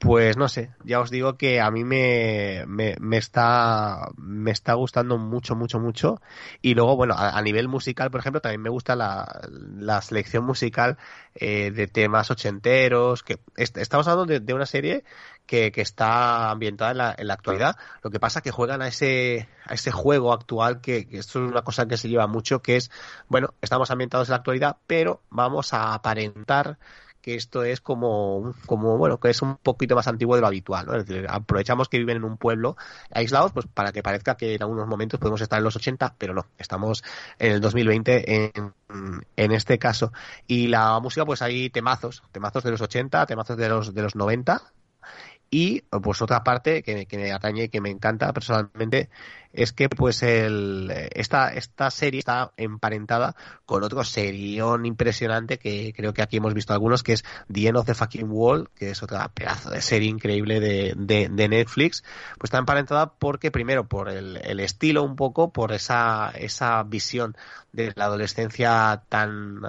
Pues no sé, ya os digo que a mí me, me, me, está, me está gustando mucho, mucho, mucho. Y luego, bueno, a, nivel musical, por ejemplo, también me gusta la, la selección musical eh, de temas ochenteros. que Estamos hablando de, de una serie que, que, está ambientada en la, en la actualidad. Lo que pasa es que juegan a ese, a ese juego actual, que, que, esto es una cosa que se lleva mucho, que es, bueno, estamos ambientados en la actualidad, pero vamos a aparentar que esto es como, como, bueno, que es un poquito más antiguo de lo habitual, ¿no? Es decir, aprovechamos que viven en un pueblo aislados, pues para que parezca que en algunos momentos podemos estar en los 80, pero no, estamos en el 2020 en, en este caso. Y la música, pues hay temazos, temazos de los 80, temazos de los, de los 90, y pues otra parte que, me atañe y que me encanta personalmente es que pues el, esta, esta serie está emparentada con otro serión impresionante que creo que aquí hemos visto algunos que es The End of the Fucking Wall que es otra pedazo de serie increíble de, de, de Netflix. Pues está emparentada porque primero por el, estilo un poco por esa, esa visión de la adolescencia tan,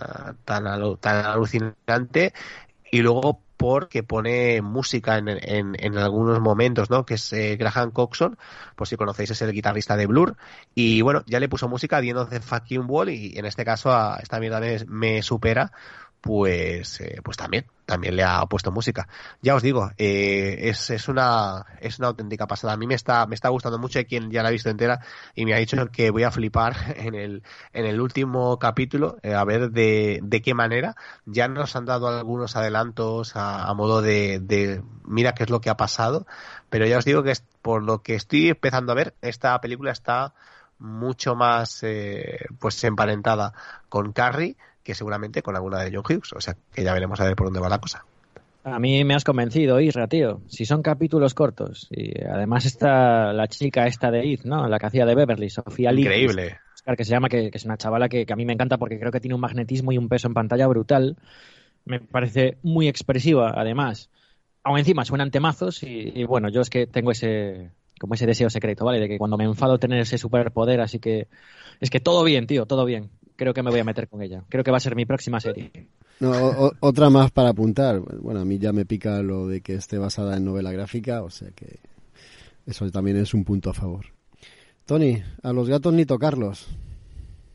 tan, tan alucinante. Y luego porque pone música en, en, en, algunos momentos, ¿no? Que es eh, Graham Coxon, por si conocéis, es el guitarrista de Blur. Y bueno, ya le puso música a The End Fucking Wall y en este caso a esta mierda me supera pues, eh, pues también, también le ha puesto música. Ya os digo, eh, es, es una, es una auténtica pasada. A mí me está, me está gustando mucho. Hay quien ya la ha visto entera y me ha dicho que voy a flipar [LAUGHS] en el, en el último capítulo, eh, a ver de, de qué manera. Ya nos han dado algunos adelantos a, a modo de, de, mira qué es lo que ha pasado. Pero ya os digo que es, por lo que estoy empezando a ver, esta película está mucho más, pues emparentada con Carrie que seguramente con alguna de John Hughes. O sea, que ya veremos a ver por dónde va la cosa. A mí me has convencido, Isra, tío. Si son capítulos cortos y además está la chica esta de Id, ¿no? La que hacía de Beverly, Sofía Lee. Increíble. Que se llama, que, que es una chavala que, que, a mí me encanta porque creo que tiene un magnetismo y un peso en pantalla brutal. Me parece muy expresiva, además. Aún encima suenan temazos y, y bueno, yo es que tengo ese como ese deseo secreto, ¿vale? De que cuando me enfado tener ese superpoder, así que es que todo bien, tío, todo bien creo que me voy a meter con ella. Creo que va a ser mi próxima serie. No, o, otra más para apuntar. Bueno, a mí ya me pica lo de que esté basada en novela gráfica, o sea que eso también es un punto a favor. Tony, a los gatos ni tocarlos.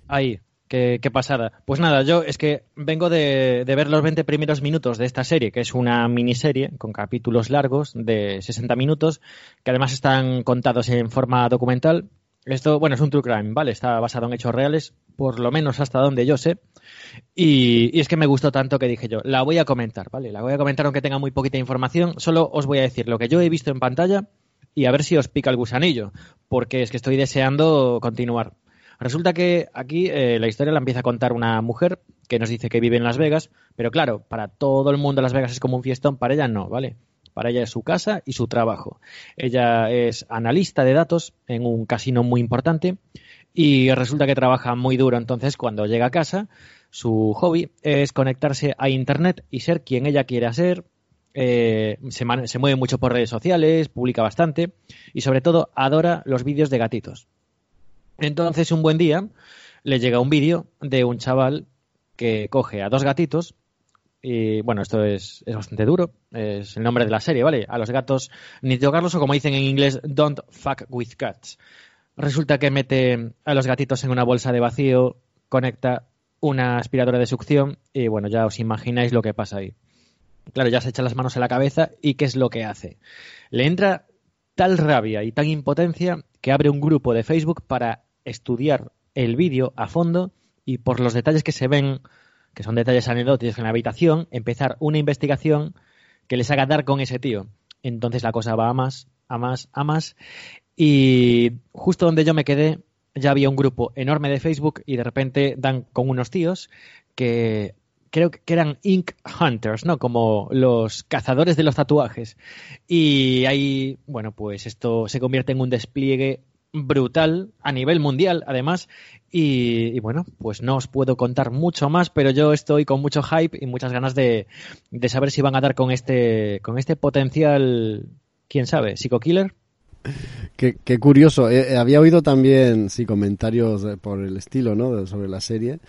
Ahí, qué, qué pasada. Pues nada, yo es que vengo de, de, ver los 20 primeros minutos de esta serie, que es una miniserie con capítulos largos de 60 minutos, que además están contados en forma documental esto, bueno, es un true crime, ¿vale? Está basado en hechos reales, por lo menos hasta donde yo sé. Y, es que me gustó tanto que dije yo, la voy a comentar, ¿vale? La voy a comentar aunque tenga muy poquita información. Solo os voy a decir lo que yo he visto en pantalla y a ver si os pica el gusanillo, porque es que estoy deseando continuar. Resulta que aquí eh, la historia la empieza a contar una mujer que nos dice que vive en Las Vegas, pero claro, para todo el mundo Las Vegas es como un fiestón, para ella no, ¿vale? Para ella es su casa y su trabajo. Ella es analista de datos en un casino muy importante y resulta que trabaja muy duro. Entonces, cuando llega a casa, su hobby es conectarse a Internet y ser quien ella quiere ser. Eh, se, se mueve mucho por redes sociales, publica bastante y sobre todo adora los vídeos de gatitos. Entonces, un buen día le llega un vídeo de un chaval que coge a dos gatitos y bueno, esto es, es, bastante duro. Es el nombre de la serie, ¿vale? A los gatos ni tocarlos o como dicen en inglés, don't fuck with cats. Resulta que mete a los gatitos en una bolsa de vacío, conecta una aspiradora de succión y bueno, ya os imagináis lo que pasa ahí. Claro, ya se echa las manos en la cabeza y ¿qué es lo que hace? Le entra tal rabia y tan impotencia que abre un grupo de Facebook para estudiar el vídeo a fondo y por los detalles que se ven que son detalles anecdóticos en la habitación, empezar una investigación que les haga dar con ese tío. Entonces la cosa va a más, a más, a más. Y justo donde yo me quedé, ya había un grupo enorme de Facebook y de repente dan con unos tíos que creo que eran Ink Hunters, ¿no? Como los cazadores de los tatuajes. Y ahí, bueno, pues esto se convierte en un despliegue brutal a nivel mundial, además. Y, bueno, pues no os puedo contar mucho más, pero yo estoy con mucho hype y muchas ganas de, de saber si van a dar con este, con este potencial, quién sabe, psico-killer. Qué, qué, curioso. Eh, había oído también, sí, comentarios por el estilo, ¿no? Sobre la serie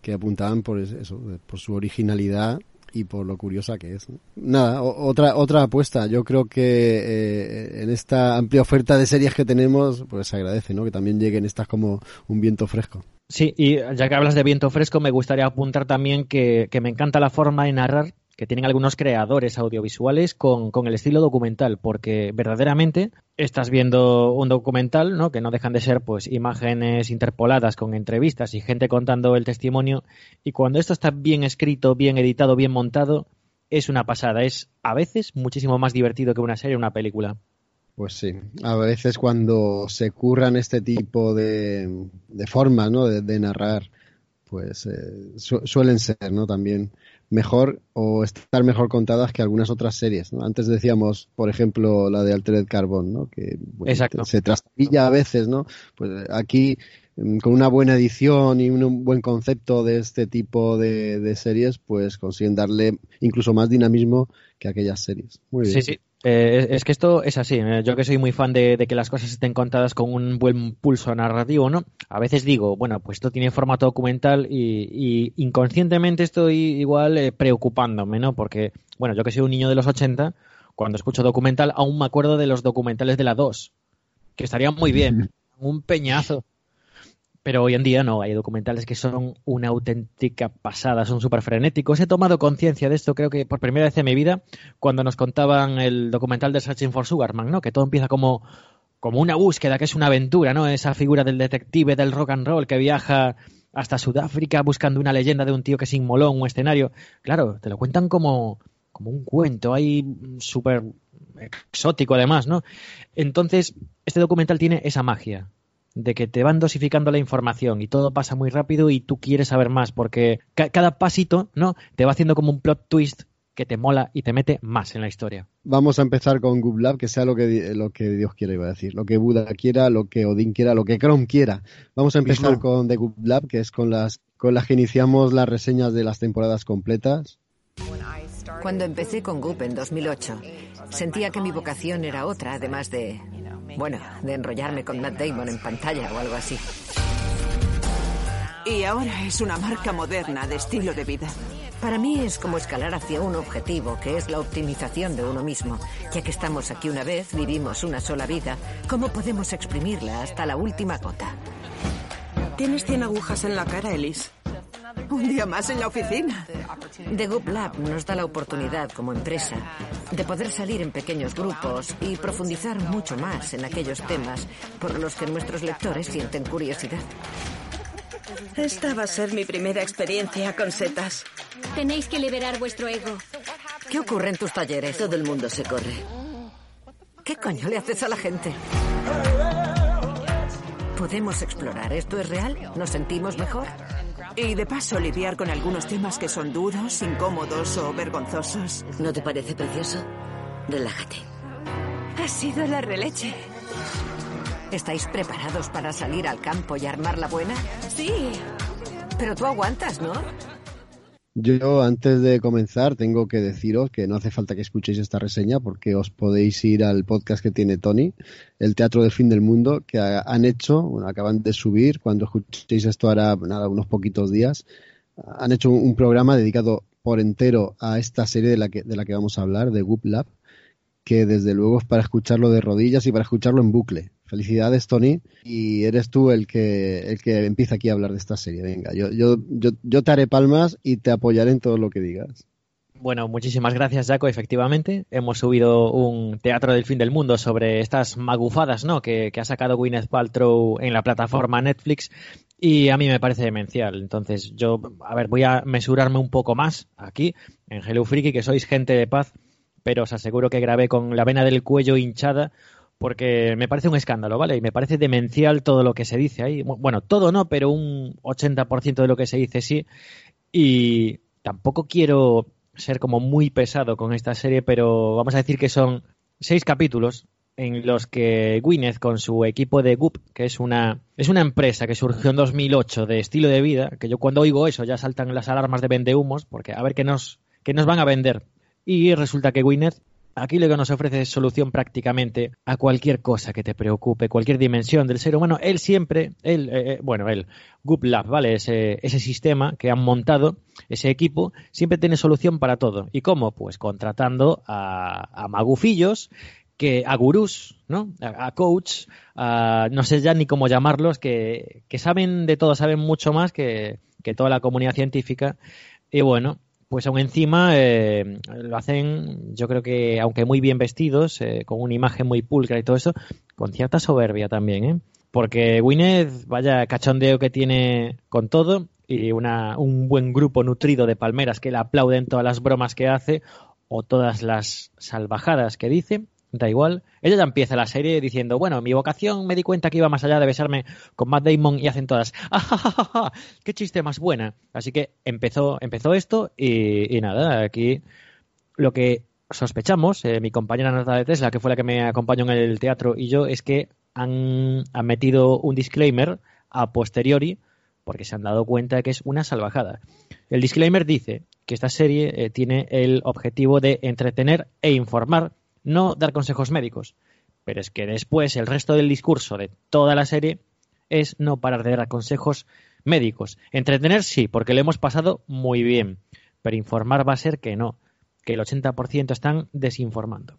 que apuntaban por eso, por su originalidad y por lo curiosa que es. Nada, otra otra apuesta. Yo creo que eh, en esta amplia oferta de series que tenemos, pues se agradece, ¿no? Que también lleguen estas como un viento fresco. Sí, y ya que hablas de viento fresco, me gustaría apuntar también que, que me encanta la forma de narrar que tienen algunos creadores audiovisuales con, con, el estilo documental, porque verdaderamente estás viendo un documental, ¿no? Que no dejan de ser pues imágenes interpoladas con entrevistas y gente contando el testimonio, y cuando esto está bien escrito, bien editado, bien montado, es una pasada, es a veces muchísimo más divertido que una serie o una película. Pues sí, a veces cuando se curran este tipo de, de formas, ¿no? De, narrar, pues eh, suelen ser, ¿no? También mejor o estar mejor contadas que algunas otras series. Antes decíamos, por ejemplo, la de Altered Carbon, ¿no? que se trastabilla a veces, ¿no? Pues aquí mm, con una buena edición y un buen concepto de este tipo de, series, pues consiguen darle incluso más dinamismo que aquellas series. Muy bien. Sí, sí. Eh, es que esto es así. ¿eh? Yo que soy muy fan de, que las cosas estén contadas con un buen pulso narrativo, ¿no? A veces digo, bueno, pues esto tiene formato documental y, inconscientemente estoy igual eh, preocupándome, ¿no? Porque, bueno, yo que soy un niño de los 80, cuando escucho documental aún me acuerdo de los documentales de la 2, que estarían muy bien. [LAUGHS] un peñazo. Pero hoy en día no, hay documentales que son una auténtica pasada, son súper frenéticos. He tomado conciencia de esto, creo que por primera vez en mi vida, cuando nos contaban el documental de Searching for Sugarman, ¿no? Que todo empieza como, como una búsqueda, que es una aventura, ¿no? Esa figura del detective del rock and roll que viaja hasta Sudáfrica buscando una leyenda de un tío que se inmoló en un escenario. Claro, te lo cuentan como, como un cuento, ahí súper exótico además, ¿no? Entonces, este documental tiene esa magia de que te van dosificando la información y todo pasa muy rápido y tú quieres saber más porque cada pasito, ¿no? Te va haciendo como un plot twist que te mola y te mete más en la historia. Vamos a empezar con GoobLab, que sea lo que, lo que Dios quiera, iba a decir. Lo que Buda quiera, lo que Odín quiera, lo que Chrome quiera. Vamos a empezar con The GoobLab, que es con las, con las que iniciamos las reseñas de las temporadas completas. Cuando empecé con Goop en 2008, sentía que mi vocación era otra, además de bueno, de enrollarme con Matt Damon en pantalla o algo así. Y ahora es una marca moderna de estilo de vida. Para mí es como escalar hacia un objetivo, que es la optimización de uno mismo. Ya que estamos aquí una vez, vivimos una sola vida, ¿cómo podemos exprimirla hasta la última gota? Tienes 100 agujas en la cara, Elise. Un día más en la oficina. The Goop Lab nos da la oportunidad como empresa de poder salir en pequeños grupos y profundizar mucho más en aquellos temas por los que nuestros lectores sienten curiosidad. Esta va a ser mi primera experiencia con setas. Tenéis que liberar vuestro ego. ¿Qué ocurre en tus talleres? Todo el mundo se corre. ¿Qué coño le haces a la gente? ¿Podemos explorar? ¿Esto es real? ¿Nos sentimos mejor? Y de paso lidiar con algunos temas que son duros, incómodos o vergonzosos. ¿No te parece precioso? Relájate. Ha sido la releche. ¿Estáis preparados para salir al campo y armar la buena? Sí. Pero tú aguantas, ¿no? Yo antes de comenzar tengo que deciros que no hace falta que escuchéis esta reseña porque os podéis ir al podcast que tiene Tony, el Teatro del Fin del Mundo, que han hecho, bueno, acaban de subir, cuando escuchéis esto hará nada, unos poquitos días, han hecho un, programa dedicado por entero a esta serie de la que, de la que vamos a hablar, de Goop Lab, que desde luego es para escucharlo de rodillas y para escucharlo en bucle. Felicidades, Tony. Y eres tú el que, el que empieza aquí a hablar de esta serie. Venga, yo, yo, yo, te haré palmas y te apoyaré en todo lo que digas. Bueno, muchísimas gracias, Jaco. Efectivamente, hemos subido un teatro del fin del mundo sobre estas magufadas, ¿no? Que, que, ha sacado Gwyneth Paltrow en la plataforma Netflix y a mí me parece demencial. Entonces, yo, a ver, voy a mesurarme un poco más aquí en Hello Freaky, que sois gente de paz, pero os aseguro que grabé con la vena del cuello hinchada porque me parece un escándalo, ¿vale? Y me parece demencial todo lo que se dice ahí. Bueno, todo no, pero un 80% de lo que se dice sí. Y tampoco quiero ser como muy pesado con esta serie, pero vamos a decir que son seis capítulos en los que Gwyneth con su equipo de Goop, que es una, es una empresa que surgió en 2008 de estilo de vida, que yo cuando oigo eso ya saltan las alarmas de vendehumos, porque a ver qué nos, qué nos van a vender. Y resulta que Gwyneth Aquí lo que nos ofrece es solución prácticamente a cualquier cosa que te preocupe, cualquier dimensión del ser humano. Él siempre, él, eh, eh, bueno, él, Goop Lab, ¿vale? Ese, ese sistema que han montado, ese equipo, siempre tiene solución para todo. ¿Y cómo? Pues contratando a, a magufillos que a gurús, ¿no? A, a coach, a, no sé ya ni cómo llamarlos, que, que saben de todo, saben mucho más que, que toda la comunidad científica. Y bueno, pues aún encima eh, lo hacen, yo creo que, aunque muy bien vestidos, eh, con una imagen muy pulcra y todo eso, con cierta soberbia también, ¿eh? Porque Gwyneth, vaya cachondeo que tiene con todo, y una, un buen grupo nutrido de palmeras que le aplauden todas las bromas que hace, o todas las salvajadas que dice, da igual. Ella ya empieza la serie diciendo, bueno, mi vocación me di cuenta que iba más allá de besarme con Matt Damon y hacen todas, ¡ah, qué chiste más buena! Así que empezó, empezó esto y, nada, aquí lo que sospechamos, eh, mi compañera Natalia de Tesla, que fue la que me acompañó en el teatro, y yo, es que han, han metido un disclaimer a posteriori porque se han dado cuenta de que es una salvajada. El disclaimer dice que esta serie eh, tiene el objetivo de entretener e informar no dar consejos médicos. Pero es que después el resto del discurso de toda la serie es no parar de dar consejos médicos. Entretener sí, porque lo hemos pasado muy bien, pero informar va a ser que no, que el 80% están desinformando.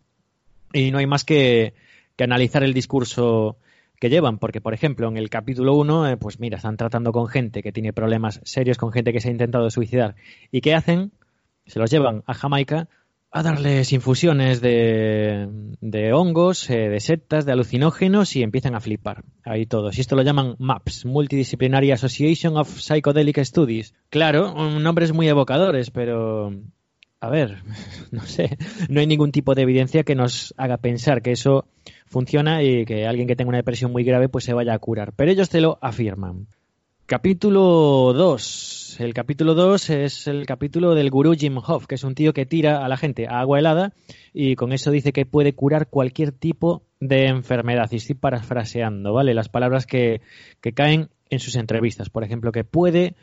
Y no hay más que, que, analizar el discurso que llevan, porque por ejemplo en el capítulo 1, eh, pues mira, están tratando con gente que tiene problemas serios, con gente que se ha intentado suicidar. ¿Y qué hacen? Se los llevan a Jamaica a darles infusiones de, de hongos, eh, de setas, de alucinógenos y empiezan a flipar. Ahí todos. Y esto lo llaman MAPS, Multidisciplinary Association of Psychedelic Studies. Claro, nombres muy evocadores, pero... A ver, [LAUGHS] no sé, no hay ningún tipo de evidencia que nos haga pensar que eso funciona y que alguien que tenga una depresión muy grave pues se vaya a curar. Pero ellos te lo afirman. Capítulo 2. El capítulo 2 es el capítulo del gurú Jim Hoff, que es un tío que tira a la gente a agua helada y con eso dice que puede curar cualquier tipo de enfermedad. Y estoy parafraseando, ¿vale? Las palabras que, caen en sus entrevistas. Por ejemplo, que puede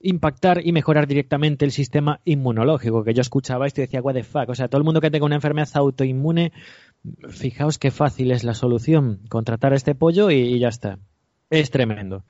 impactar y mejorar directamente el sistema inmunológico. Que yo escuchaba esto y decía, what the fuck. O sea, todo el mundo que tenga una enfermedad autoinmune, fijaos qué fácil es la solución. Contratar a este pollo y ya está. Es tremendo.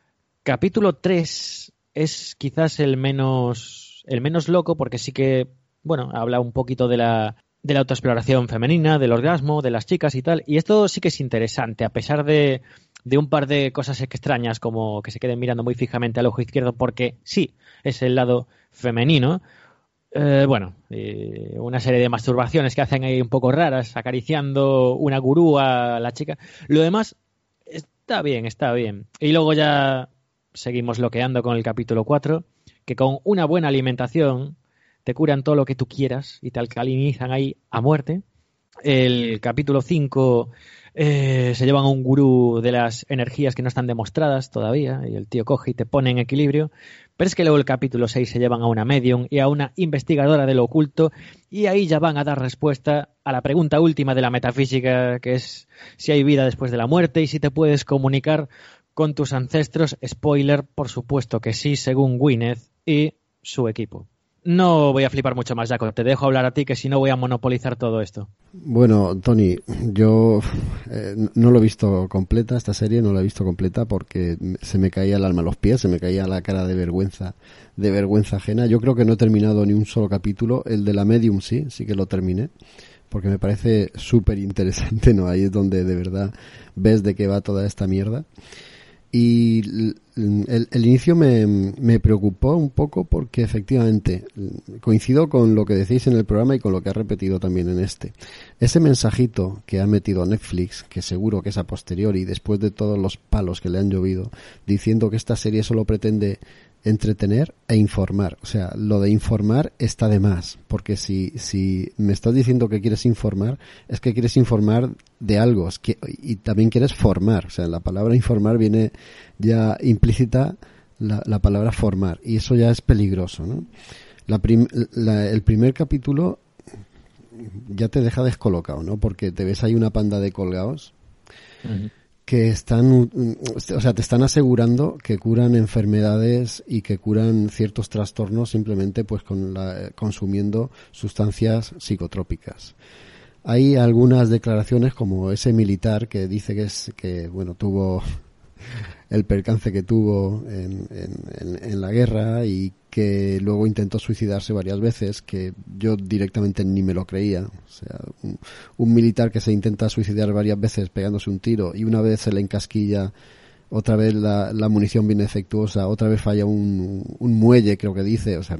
Capítulo 3 es quizás el menos, el menos loco porque sí que, bueno, habla un poquito de la, de la autoexploración femenina, del orgasmo, de las chicas y tal. Y esto sí que es interesante, a pesar de, de un par de cosas extrañas como que se queden mirando muy fijamente al ojo izquierdo porque sí, es el lado femenino. Eh, bueno, eh, una serie de masturbaciones que hacen ahí un poco raras, acariciando una gurú a la chica. Lo demás está bien, está bien. Y luego ya seguimos bloqueando con el capítulo 4, que con una buena alimentación te curan todo lo que tú quieras y te alcalinizan ahí a muerte. El capítulo 5 eh, se llevan a un gurú de las energías que no están demostradas todavía y el tío coge y te pone en equilibrio. Pero es que luego el capítulo 6 se llevan a una medium y a una investigadora de lo oculto y ahí ya van a dar respuesta a la pregunta última de la metafísica que es si hay vida después de la muerte y si te puedes comunicar con tus ancestros. Spoiler, por supuesto que sí, según Gwyneth y su equipo. No voy a flipar mucho más, Jaco. Te dejo hablar a ti, que si no voy a monopolizar todo esto. Bueno, Tony, yo eh, no lo he visto completa, esta serie no la he visto completa porque se me caía el alma a los pies, se me caía la cara de vergüenza, de vergüenza ajena. Yo creo que no he terminado ni un solo capítulo. El de la Medium sí, sí que lo terminé porque me parece súper interesante, ¿no? Ahí es donde de verdad ves de qué va toda esta mierda. Y el, inicio me, me, preocupó un poco porque efectivamente coincido con lo que decís en el programa y con lo que ha repetido también en este. Ese mensajito que ha metido Netflix, que seguro que es a posteriori, después de todos los palos que le han llovido, diciendo que esta serie solo pretende entretener e informar. O sea, lo de informar está de más, porque si, si me estás diciendo que quieres informar, es que quieres informar de algo es que, y también quieres formar. O sea, la palabra informar viene ya implícita la, la palabra formar, y eso ya es peligroso. ¿no? La la, el primer capítulo ya te deja descolocado, ¿no? Porque te ves ahí una panda de colgados. Que están, o sea, te están asegurando que curan enfermedades y que curan ciertos trastornos simplemente pues con la, consumiendo sustancias psicotrópicas. hay algunas declaraciones como ese militar que dice que es que bueno tuvo el percance que tuvo en, en, la guerra y que luego intentó suicidarse varias veces, que yo directamente ni me lo creía. O sea, un militar que se intenta suicidar varias veces pegándose un tiro y una vez se le encasquilla otra vez la, munición viene defectuosa, otra vez falla un, muelle, creo que dice, o sea,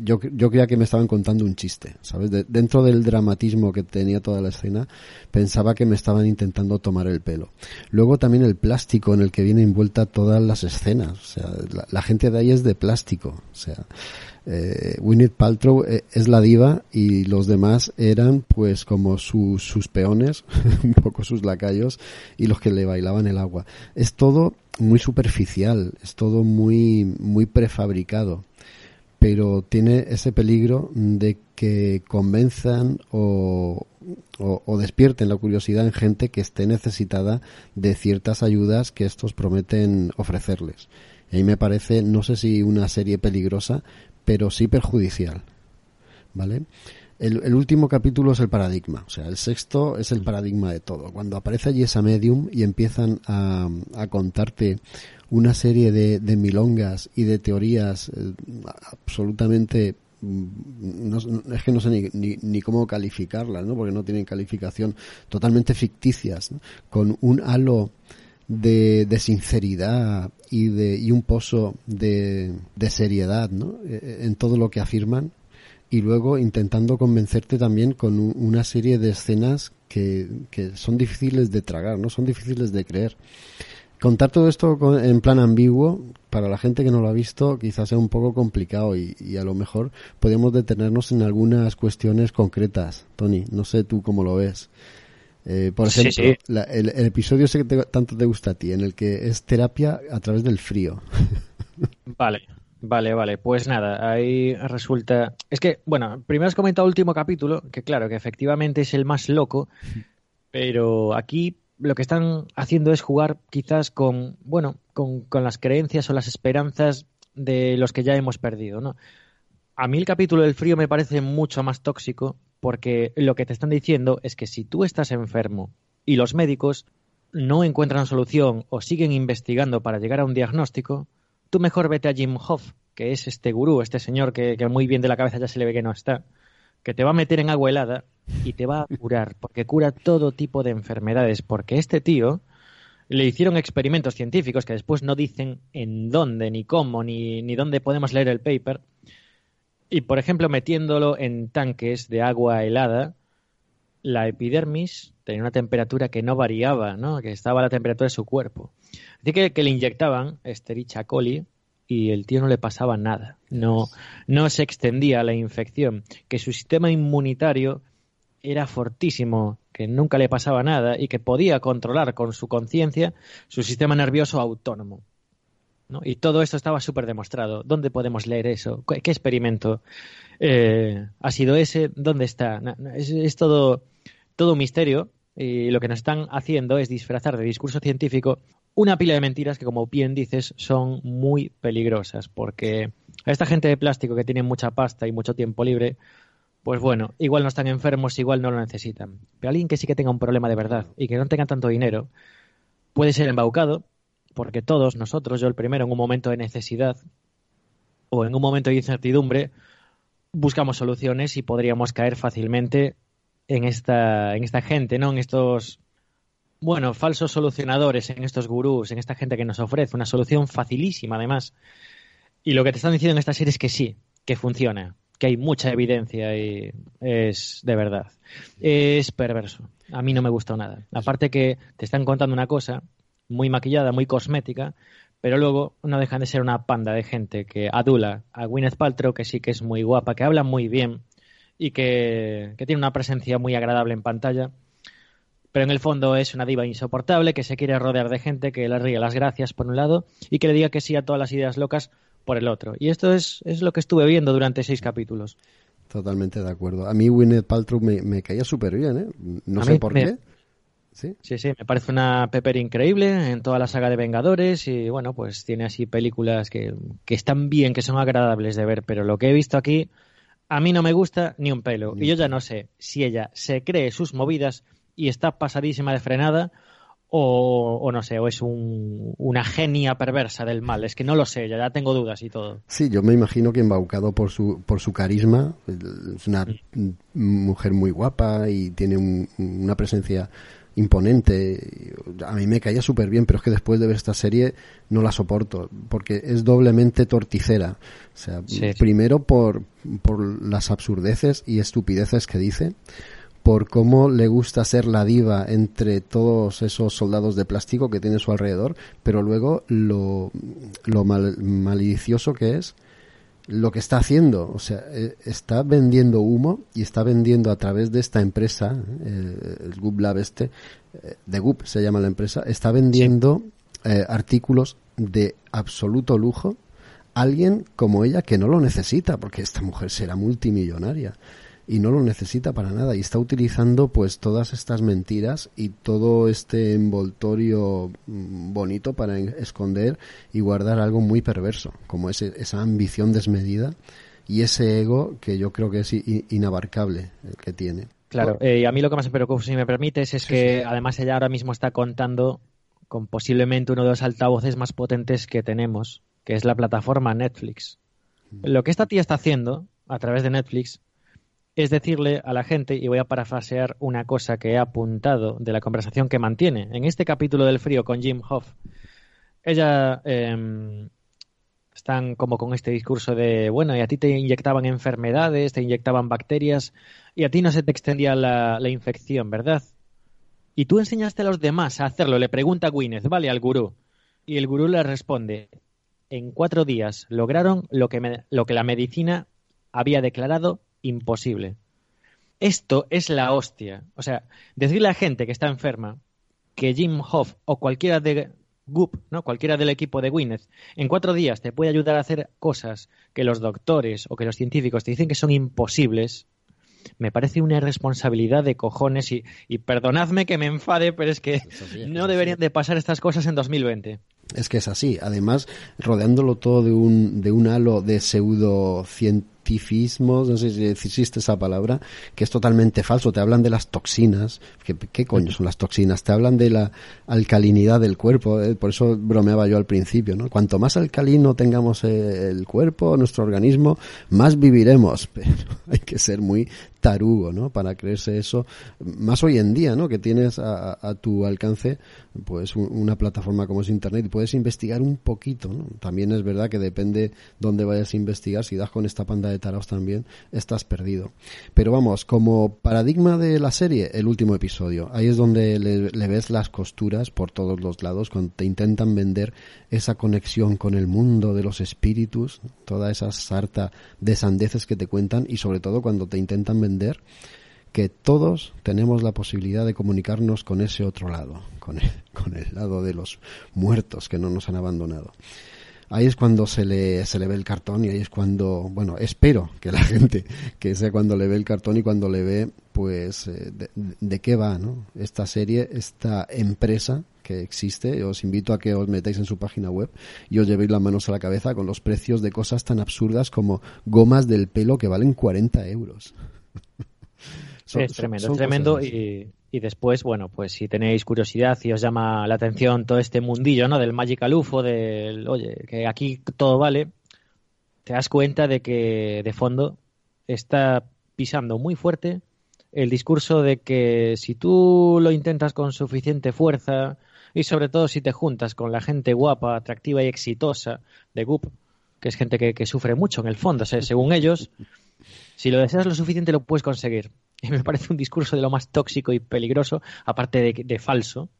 yo, yo creía que me estaban contando un chiste, ¿sabes? dentro del dramatismo que tenía toda la escena, pensaba que me estaban intentando tomar el pelo. Luego también el plástico en el que viene envuelta todas las escenas, o sea, la, la gente de ahí es de plástico, o sea, eh, Winnie Paltrow eh, es la diva y los demás eran pues como sus peones, [LAUGHS] un poco sus lacayos y los que le bailaban el agua. Es todo muy superficial, es todo muy, muy prefabricado, pero tiene ese peligro de que convenzan o, o, despierten la curiosidad en gente que esté necesitada de ciertas ayudas que estos prometen ofrecerles. Y me parece, no sé si una serie peligrosa, pero sí perjudicial. ¿Vale? El, último capítulo es el paradigma, o sea, el sexto es el paradigma de todo. Cuando aparece allí esa medium y empiezan a, contarte una serie de, milongas y de teorías eh, absolutamente mm, es que no sé ni, ni, cómo calificarlas, ¿no? porque no tienen calificación, totalmente ficticias, con un halo de, de sinceridad y, de, y un pozo de, de seriedad ¿no? Eh, eh, en todo lo que afirman y luego intentando convencerte también con una serie de escenas que, que, son difíciles de tragar, no son difíciles de creer. Contar todo esto en plan ambiguo, para la gente que no lo ha visto, quizás sea un poco complicado y, y, a lo mejor podemos detenernos en algunas cuestiones concretas. Tony, no sé tú cómo lo ves. Eh, por ejemplo, el, episodio ese que tanto te gusta a ti, en el que es terapia a través del frío. [LAUGHS] Vale, vale, vale. Pues nada, ahí resulta. Es que, bueno, primero has comentado el último capítulo, que claro, que efectivamente es el más loco, pero aquí lo que están haciendo es jugar quizás con, bueno, con, con las creencias o las esperanzas de los que ya hemos perdido, ¿no? A mí el capítulo del frío me parece mucho más tóxico porque lo que te están diciendo es que si tú estás enfermo y los médicos no encuentran solución o siguen investigando para llegar a un diagnóstico, tú mejor vete a Jim Hoff, que es este gurú, este señor que, muy bien de la cabeza ya se le ve que no está, que te va a meter en agua helada y te va a curar, porque cura todo tipo de enfermedades, porque este tío le hicieron experimentos científicos que después no dicen en dónde, ni cómo, ni, ni dónde podemos leer el paper, y, por ejemplo, metiéndolo en tanques de agua helada, la epidermis tenía una temperatura que no variaba, ¿no? que estaba a la temperatura de su cuerpo. Así que, que le inyectaban Estericha coli y el tío no le pasaba nada, no, no se extendía la infección, que su sistema inmunitario era fortísimo, que nunca le pasaba nada y que podía controlar con su conciencia su sistema nervioso autónomo. Y todo esto estaba súper demostrado. ¿Dónde podemos leer eso? ¿Qué, experimento eh, ha sido ese? ¿Dónde está? Es, todo, todo un misterio y lo que nos están haciendo es disfrazar de discurso científico una pila de mentiras que, como bien dices, son muy peligrosas porque a esta gente de plástico que tiene mucha pasta y mucho tiempo libre, pues bueno, igual no están enfermos, igual no lo necesitan. Pero alguien que sí que tenga un problema de verdad y que no tenga tanto dinero, puede ser embaucado porque todos nosotros, yo el primero, en un momento de necesidad o en un momento de incertidumbre, buscamos soluciones y podríamos caer fácilmente en esta, en esta gente, ¿no? En estos, bueno, falsos solucionadores, en estos gurús, en esta gente que nos ofrece una solución facilísima, además. Y lo que te están diciendo en esta serie es que sí, que funciona, que hay mucha evidencia y es de verdad. Es perverso. A mí no me gustó nada. Aparte que te están contando una cosa muy maquillada, muy cosmética, pero luego no dejan de ser una panda de gente que adula a Gwyneth Paltrow, que sí que es muy guapa, que habla muy bien y que, tiene una presencia muy agradable en pantalla, pero en el fondo es una diva insoportable que se quiere rodear de gente que le ríe las gracias por un lado y que le diga que sí a todas las ideas locas por el otro. Y esto es, es lo que estuve viendo durante seis capítulos. Totalmente de acuerdo. A mí Gwyneth Paltrow me, caía súper bien, ¿eh? No sé por qué. ¿Sí? sí, me parece una Pepper increíble en toda la saga de Vengadores y bueno, pues tiene así películas que, que están bien, que son agradables de ver, pero lo que he visto aquí a mí no me gusta ni un pelo. y yo ya no sé si ella se cree sus movidas y está pasadísima de frenada o, no sé, o es una genia perversa del mal. Es que no lo sé, ya, ya, tengo dudas y todo. Sí, yo me imagino que embaucado por su, por su carisma, es una mujer muy guapa y tiene una presencia imponente. A mí me caía súper bien, pero es que después de ver esta serie no la soporto, porque es doblemente torticera. O sea, primero por, por las absurdeces y estupideces que dice, por cómo le gusta ser la diva entre todos esos soldados de plástico que tiene a su alrededor, pero luego lo, lo mal, malicioso que es lo que está haciendo. O sea, eh, está vendiendo humo y está vendiendo a través de esta empresa, eh, el Goop Lab este, eh, de Goop se llama la empresa, está vendiendo artículos de absoluto lujo alguien como ella que no lo necesita, porque esta mujer será multimillonaria y no lo necesita para nada y está utilizando pues todas estas mentiras y todo este envoltorio mm, bonito para esconder y guardar algo muy perverso como ese, esa ambición desmedida y ese ego que yo creo que es inabarcable el que tiene. Claro, eh, y a mí lo que más me preocupa, si me permites, es que además ella ahora mismo está contando con posiblemente uno de los altavoces más potentes que tenemos, que es la plataforma Netflix. Mm. Lo que esta tía está haciendo a través de Netflix es decirle a la gente, y voy a parafrasear una cosa que he apuntado de la conversación que mantiene en este capítulo del frío con Jim Hoff. Ella eh, están como con este discurso de, bueno, y a ti te inyectaban enfermedades, te inyectaban bacterias, y a ti no se te extendía la, infección, ¿verdad? Y tú enseñaste a los demás a hacerlo, le pregunta Gwyneth, ¿vale? Al gurú. Y el gurú le responde, en cuatro días lograron lo que, lo que la medicina había declarado imposible. Esto es la hostia. O sea, decirle a la gente que está enferma que Jim Hoff o cualquiera de Goop, ¿no? cualquiera del equipo de Gwyneth, en cuatro días te puede ayudar a hacer cosas que los doctores o que los científicos te dicen que son imposibles, me parece una irresponsabilidad de cojones y, y perdonadme que me enfade, pero es que no deberían de pasar estas cosas en 2020. Es que es así. Además, rodeándolo todo de un, de un halo de pseudociencia no sé si existe esa palabra, que es totalmente falso. Te hablan de las toxinas. ¿Qué, qué coño son las toxinas? Te hablan de la alcalinidad del cuerpo. Eh, por eso bromeaba yo al principio, ¿no? Cuanto más alcalino tengamos eh, el cuerpo, nuestro organismo, más viviremos. [LAUGHS] Pero hay que ser muy tarugo, ¿no? Para creerse eso. Más hoy en día, ¿no? Que tienes a, tu alcance, pues, una plataforma como es Internet y puedes investigar un poquito, ¿no? También es verdad que depende dónde vayas a investigar. Si das con esta panda de taraos también, estás perdido. Pero vamos, como paradigma de la serie, el último episodio. Ahí es donde le, le ves las costuras por todos los lados, cuando te intentan vender esa conexión con el mundo de los espíritus, toda esa sarta de sandeces que te cuentan y sobre todo cuando te intentan vender que todos tenemos la posibilidad de comunicarnos con ese otro lado, con el, [LAUGHS] con el lado de los muertos que no nos han abandonado. Ahí es cuando se le, se le ve el cartón y ahí es cuando, bueno, espero que la [LAUGHS] gente, que sea cuando le ve el cartón y cuando le ve, pues, eh, de, qué va, ¿no? Esta serie, esta empresa que existe. Os invito a que os metáis en su página web y os llevéis las manos a la cabeza con los precios de cosas tan absurdas como gomas del pelo que valen 40 euros [LAUGHS] es tremendo, es tremendo y, y, después, bueno, pues si tenéis curiosidad y os llama la atención todo este mundillo, ¿no? Del Magical UFO, del, oye, que aquí todo vale, te das cuenta de que de fondo está pisando muy fuerte el discurso de que si tú lo intentas con suficiente fuerza y sobre todo si te juntas con la gente guapa, atractiva y exitosa de Goop, que es gente que, que sufre mucho en el fondo, según ellos, [LAUGHS] si lo deseas lo suficiente, lo puedes conseguir. Y [LAUGHS] me parece un discurso de lo más tóxico y peligroso, aparte de, falso,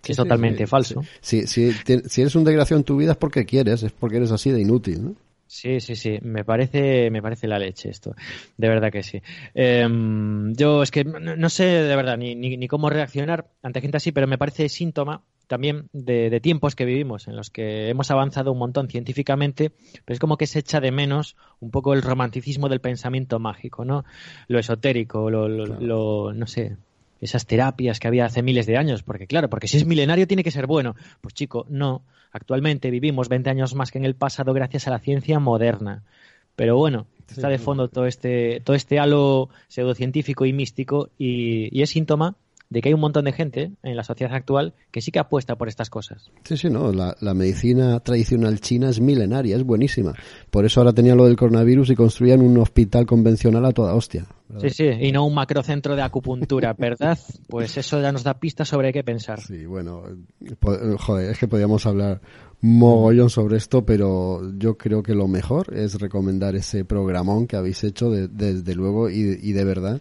que es totalmente falso. si eres un desgraciado en tu vida es porque quieres, es porque eres así de inútil, ¿no? Sí, sí, sí, me parece, me parece la leche esto, de verdad que sí. Em, yo es que no, sé de verdad ni, ni, cómo reaccionar ante gente así, pero me parece síntoma también de, tiempos que vivimos, en los que hemos avanzado un montón científicamente, pero es como que se echa de menos un poco el romanticismo del pensamiento mágico, ¿no? Lo esotérico, lo, lo no sé, esas terapias que había hace miles de años, porque claro, porque si es milenario tiene que ser bueno. Pues chico, no. Actualmente vivimos 20 años más que en el pasado gracias a la ciencia moderna. Pero bueno, Está de fondo todo este, todo este halo pseudocientífico y místico y, y es síntoma de que hay un montón de gente en la sociedad actual que sí que apuesta por estas cosas. Sí, sí, no, la, la, medicina tradicional china es milenaria, es buenísima. Por eso ahora tenía lo del coronavirus y construían un hospital convencional a toda hostia. ¿verdad? Sí, sí, y no un macrocentro de acupuntura, [LAUGHS] ¿verdad? Pues eso ya nos da pistas sobre qué pensar. Sí, bueno, joder, es que podíamos hablar mogollón sobre esto, pero yo creo que lo mejor es recomendar ese programón que habéis hecho desde de, de luego y, y de verdad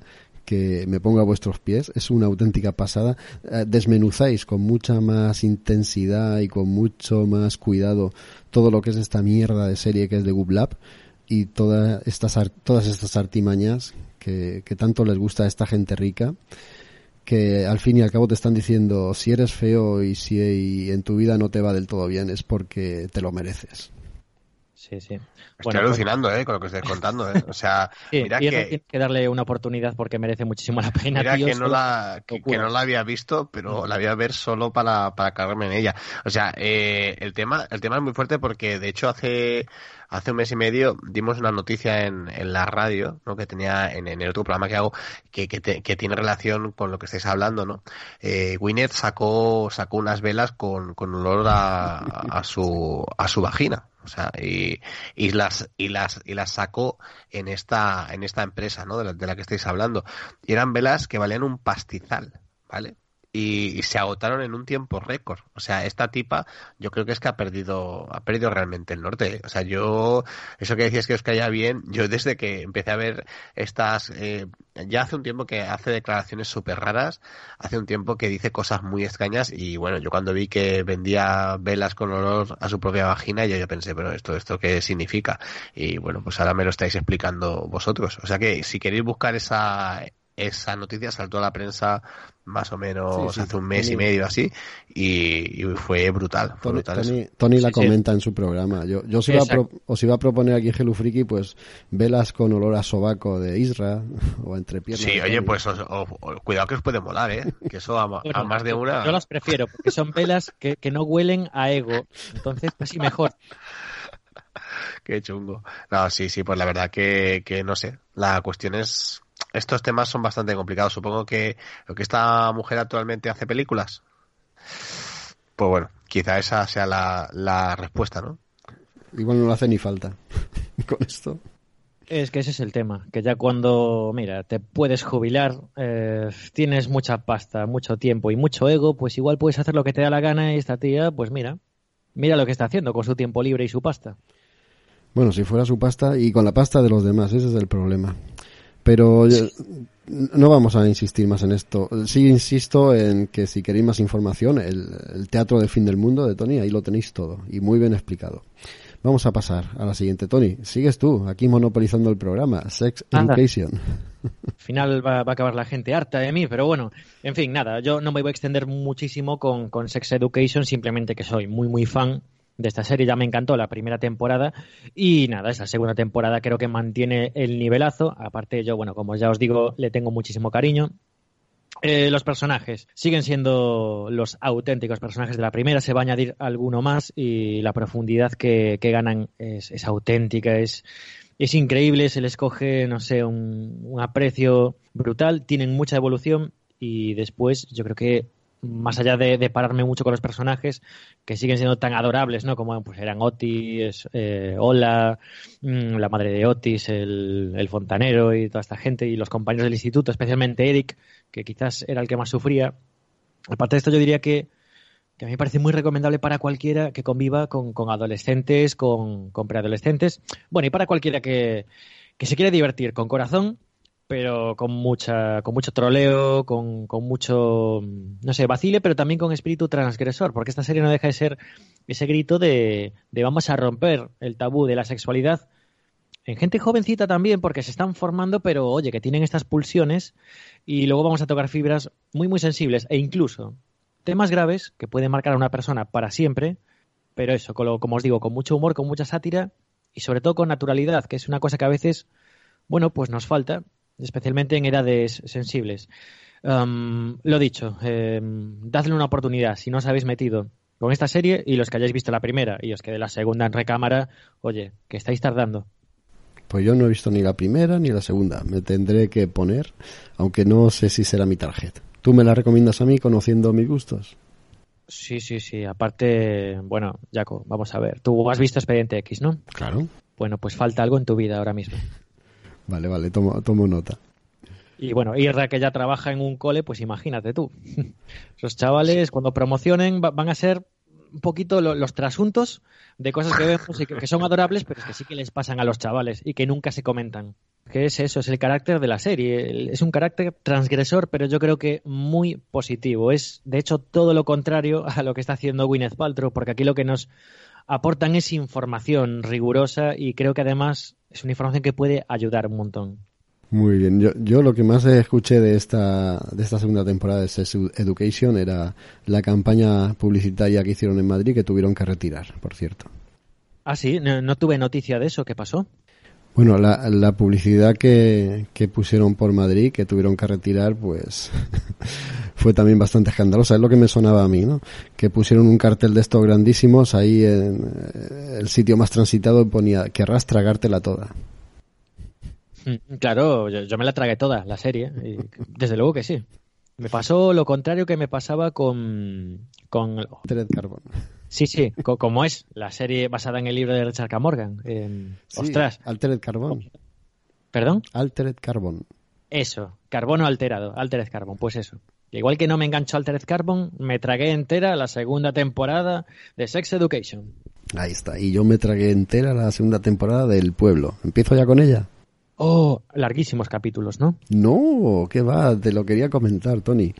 que me ponga a vuestros pies. Es una auténtica pasada. Eh, desmenuzáis con mucha más intensidad y con mucho más cuidado todo lo que es esta mierda de serie que es de Google y todas estas, todas estas artimañas que, que tanto les gusta a esta gente rica que al fin y al cabo te están diciendo si eres feo y si en tu vida no te va del todo bien es porque te lo mereces. Sí, sí. Estoy bueno, alucinando, pues... ¿eh? Con lo que estoy contando, ¿eh? O sea, [LAUGHS] sí, mira que... Tienes que darle una oportunidad porque merece muchísimo la pena. Mira tío, que, no la, que, que, no la había visto, pero la voy a ver solo para, para cargarme en ella. O sea, eh, el tema, el tema es muy fuerte porque, de hecho, hace, hace un mes y medio dimos una noticia en, en la radio, ¿no? Que tenía en, en, el otro programa que hago, que, que, te, que, tiene relación con lo que estáis hablando, ¿no? Eh, Gwyneth sacó, sacó unas velas con, con olor a, a su, a su vagina. O sea, y, y las, y las, y las sacó en esta, en esta empresa, ¿no? De la, de la que estáis hablando. Y eran velas que valían un pastizal, ¿vale? Y, y, se agotaron en un tiempo récord. O sea, esta tipa, yo creo que es que ha perdido, ha perdido realmente el norte. O sea, yo, eso que decías que os caía bien, yo desde que empecé a ver estas, eh, ya hace un tiempo que hace declaraciones súper raras, hace un tiempo que dice cosas muy extrañas y bueno, yo cuando vi que vendía velas con olor a su propia vagina, yo, yo pensé, pero esto, esto qué significa? Y bueno, pues ahora me lo estáis explicando vosotros. O sea que si queréis buscar esa, esa noticia saltó a la prensa más o menos sí, sí, hace un mes Tony, y medio así y, y fue brutal. Fue Tony, brutal Tony, Tony la comenta en su programa. Yo, yo os, iba pro, os, iba a proponer aquí Friki pues velas con olor a sobaco de Isra [LAUGHS] o entre piernas. Sí, oye, pues os, os, cuidado que os puede molar, ¿eh? Que eso a, bueno, a más de una... Yo las prefiero porque son velas que, que no huelen a ego. Entonces, pues sí, mejor. [LAUGHS] Qué chungo. No, sí, sí, pues la verdad que, que no sé. La cuestión es estos temas son bastante complicados. Supongo que lo que esta mujer actualmente hace películas. Pues bueno, quizá esa sea la, la respuesta, ¿no? Igual no le hace ni falta [LAUGHS] con esto. Es que ese es el tema, que ya cuando, mira, te puedes jubilar, eh, tienes mucha pasta, mucho tiempo y mucho ego, pues igual puedes hacer lo que te da la gana y esta tía, pues mira, mira lo que está haciendo con su tiempo libre y su pasta. Bueno, si fuera su pasta y con la pasta de los demás, ese es el problema. Pero sí. no vamos a insistir más en esto. Sí insisto en que si queréis más información, el, el, Teatro del Fin del Mundo de Tony, ahí lo tenéis todo y muy bien explicado. Vamos a pasar a la siguiente. Tony, sigues tú, aquí monopolizando el programa. Sex Anda. Education. Al final va, va, a acabar la gente harta de mí, pero bueno, en fin, nada, yo no me voy a extender muchísimo con, con Sex Education, simplemente que soy muy, muy fan de esta serie. Ya me encantó la primera temporada y nada, esa segunda temporada creo que mantiene el nivelazo. Aparte, yo, bueno, como ya os digo, le tengo muchísimo cariño. Eh, los personajes siguen siendo los auténticos personajes de la primera, se va a añadir alguno más y la profundidad que, que ganan es, es, auténtica, es, es increíble, se les coge, no sé, un, un aprecio brutal, tienen mucha evolución y después yo creo que más allá de, de, pararme mucho con los personajes que siguen siendo tan adorables, ¿no? Como pues eran Otis, eh, Ola, mmm, la madre de Otis, el, el, fontanero y toda esta gente y los compañeros del instituto, especialmente Eric, que quizás era el que más sufría. Aparte de esto, yo diría que, que a mí me parece muy recomendable para cualquiera que conviva con, con adolescentes, con, con, preadolescentes, bueno, y para cualquiera que, que se quiera divertir con corazón pero con mucha con mucho troleo, con, con, mucho, no sé, vacile, pero también con espíritu transgresor, porque esta serie no deja de ser ese grito de, de vamos a romper el tabú de la sexualidad en gente jovencita también, porque se están formando, pero oye, que tienen estas pulsiones y luego vamos a tocar fibras muy, muy sensibles e incluso temas graves que pueden marcar a una persona para siempre, pero eso, como os digo, con mucho humor, con mucha sátira y sobre todo con naturalidad, que es una cosa que a veces, bueno, pues nos falta especialmente en edades sensibles. Um, lo dicho, eh, dadle una oportunidad si no os habéis metido con esta serie y los que hayáis visto la primera y os quede la segunda en recámara, oye, que estáis tardando. Pues yo no he visto ni la primera ni la segunda. Me tendré que poner, aunque no sé si será mi tarjeta. ¿Tú me la recomiendas a mí conociendo mis gustos? Sí, sí, sí. Aparte, bueno, Jaco, vamos a ver. Tú has visto Expediente X, ¿no? Claro. Bueno, pues falta algo en tu vida ahora mismo. Vale, vale, tomo, tomo nota. Y bueno, Irra que ya trabaja en un cole, pues imagínate tú. [LAUGHS] Esos chavales cuando promocionen van a ser un poquito los trasuntos de cosas que vemos y que, son adorables, pero es que sí que les pasan a los chavales y que nunca se comentan. Que es eso, es el carácter de la serie. Es un carácter transgresor, pero yo creo que muy positivo. Es, de hecho, todo lo contrario [LAUGHS] a lo que está haciendo Gwyneth Paltrow, porque aquí lo que nos aportan es información rigurosa y creo que además es una información que puede ayudar un montón. Muy bien. Yo, yo lo que más escuché de esta, de esta segunda temporada de Sex Education era la campaña publicitaria que hicieron en Madrid que tuvieron que retirar, por cierto. Ah, sí, no, tuve noticia de eso. ¿Qué pasó? Bueno, la, la publicidad que, que, pusieron por Madrid, que tuvieron que retirar, pues [LAUGHS] fue también bastante escandalosa. Es lo que me sonaba a mí, ¿no? Que pusieron un cartel de estos grandísimos ahí en eh, el sitio más transitado y ponía, querrás tragártela toda. Mm, claro, yo, me la tragué toda, la serie. Y desde luego que sí. Me pasó lo contrario que me pasaba con... con... Carbon. Sí, sí, como es la serie basada en el libro de Richard K. Morgan. ostras. Altered Carbon. ¿Perdón? Altered Carbon. Eso, carbono alterado, Altered Carbon, pues eso. Igual que no me enganchó Altered Carbon, me tragué entera la segunda temporada de Sex Education. Ahí está, y yo me tragué entera la segunda temporada del Pueblo. ¿Empiezo ya con ella? Oh, larguísimos capítulos, ¿no? No, ¿qué va? Te lo quería comentar, Tony.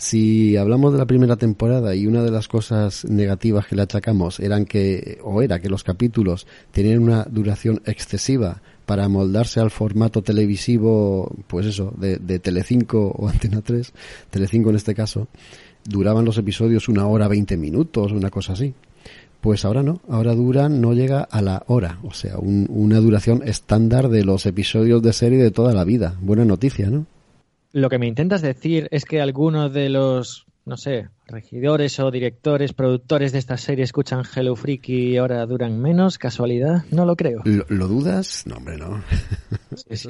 Si hablamos de la primera temporada y una de las cosas negativas que le achacamos eran que, o era que los capítulos tenían una duración excesiva para moldarse al formato televisivo, pues eso, de, de Telecinco o Antena 3, Telecinco en este caso, duraban los episodios una hora veinte minutos, una cosa así. Pues ahora no, ahora duran, no llega a la hora, o sea, una duración estándar de los episodios de serie de toda la vida. Buena noticia, ¿no? Lo que me intentas decir es que algunos de los, no sé, regidores o directores, productores de esta serie escuchan Hello Freaky y ahora duran menos, casualidad, no lo creo. ¿Lo, dudas? No, hombre, no.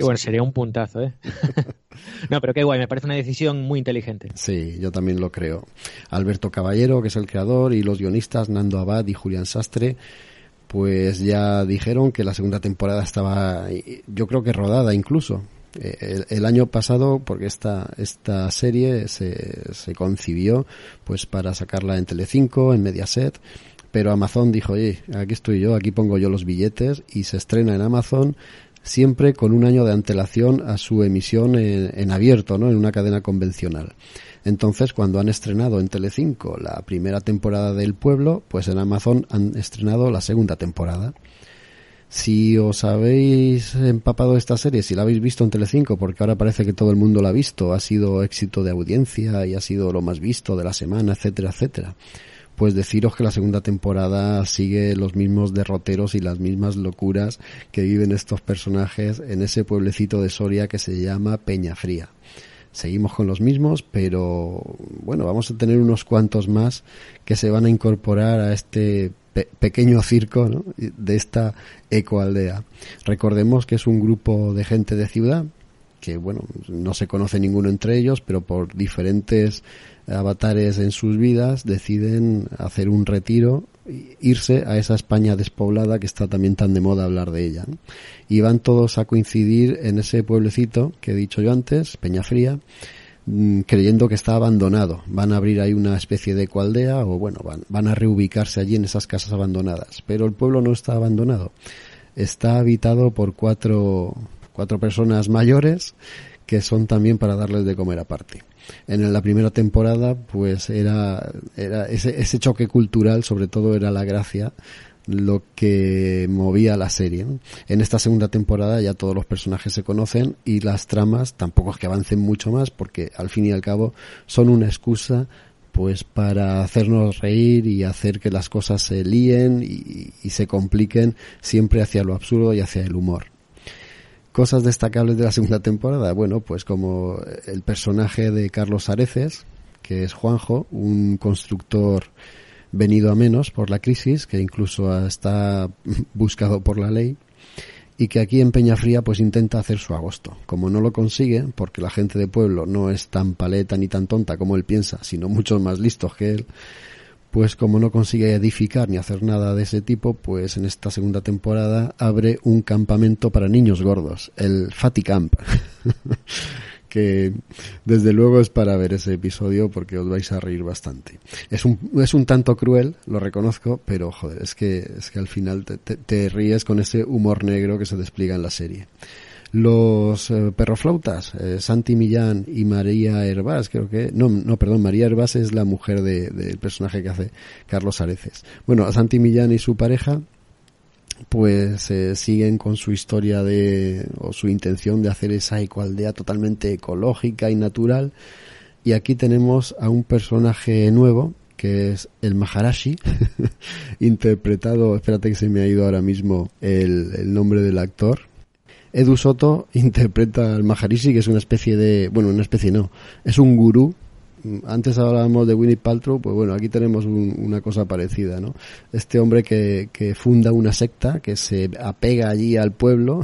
bueno, sería un puntazo, ¿eh? [LAUGHS] no, pero qué guay, me parece una decisión muy inteligente. Sí, yo también lo creo. Alberto Caballero, que es el creador, y los guionistas Nando Abad y Julián Sastre, pues ya dijeron que la segunda temporada estaba, yo creo que rodada incluso, eh, el, año pasado, porque esta, esta serie se, se concibió pues para sacarla en Telecinco, en Mediaset, pero Amazon dijo, oye, aquí estoy yo, aquí pongo yo los billetes y se estrena en Amazon siempre con un año de antelación a su emisión en, en abierto, ¿no? En una cadena convencional. Entonces, cuando han estrenado en Telecinco la primera temporada del Pueblo, pues en Amazon han estrenado la segunda temporada. Si os habéis empapado esta serie, si la habéis visto en Telecinco, porque ahora parece que todo el mundo la ha visto, ha sido éxito de audiencia y ha sido lo más visto de la semana, etcétera, etcétera. Pues deciros que la segunda temporada sigue los mismos derroteros y las mismas locuras que viven estos personajes en ese pueblecito de Soria que se llama Peña Fría seguimos con los mismos, pero bueno, vamos a tener unos cuantos más que se van a incorporar a este pequeño circo de esta ecoaldea. Recordemos que es un grupo de gente de ciudad que bueno, no se conoce ninguno entre ellos, pero por diferentes avatares en sus vidas deciden hacer un retiro, irse a esa España despoblada que está también tan de moda hablar de ella. Y van todos a coincidir en ese pueblecito que he dicho yo antes, Peñafría, Mm, creyendo que está abandonado. Van a abrir ahí una especie de ecoaldea o bueno, van, van a reubicarse allí en esas casas abandonadas. Pero el pueblo no está abandonado. Está habitado por cuatro, cuatro personas mayores que son también para darles de comer aparte. En la primera temporada, pues era, era ese, ese choque cultural, sobre todo era la gracia lo que movía la serie. En esta segunda temporada ya todos los personajes se conocen y las tramas tampoco es que avancen mucho más porque al fin y al cabo son una excusa pues para hacernos reír y hacer que las cosas se líen y, y se compliquen siempre hacia lo absurdo y hacia el humor. Cosas destacables de la segunda temporada, bueno, pues como el personaje de Carlos Areces, que es Juanjo, un constructor venido a menos por la crisis, que incluso está [LAUGHS] buscado por la ley, y que aquí en Peñafría pues intenta hacer su agosto. Como no lo consigue, porque la gente de pueblo no es tan paleta ni tan tonta como él piensa, sino muchos más listos que él, pues como no consigue edificar ni hacer nada de ese tipo, pues en esta segunda temporada abre un campamento para niños gordos, el Fatty Camp. [LAUGHS] que desde luego es para ver ese episodio porque os vais a reír bastante. Es un, es un tanto cruel, lo reconozco, pero joder, es que, es que al final te, ríes con ese humor negro que se despliega en la serie. Los eh, perroflautas, eh, Santi Millán y María Hervás, creo que, no, no, perdón, María Hervás es la mujer del de, personaje que hace Carlos Areces. Bueno, a Santi Millán y su pareja, pues eh, siguen con su historia de o su intención de hacer esa ecoaldea totalmente ecológica y natural. Y aquí tenemos a un personaje nuevo que es el Maharashi [LAUGHS] interpretado espérate que se me ha ido ahora mismo el, el nombre del actor. Edu Soto interpreta al Maharishi que es una especie de bueno una especie no es un gurú antes hablábamos de Winnie Paltrow, pues bueno, aquí tenemos una cosa parecida, ¿no? Este hombre que, que funda una secta, que se apega allí al pueblo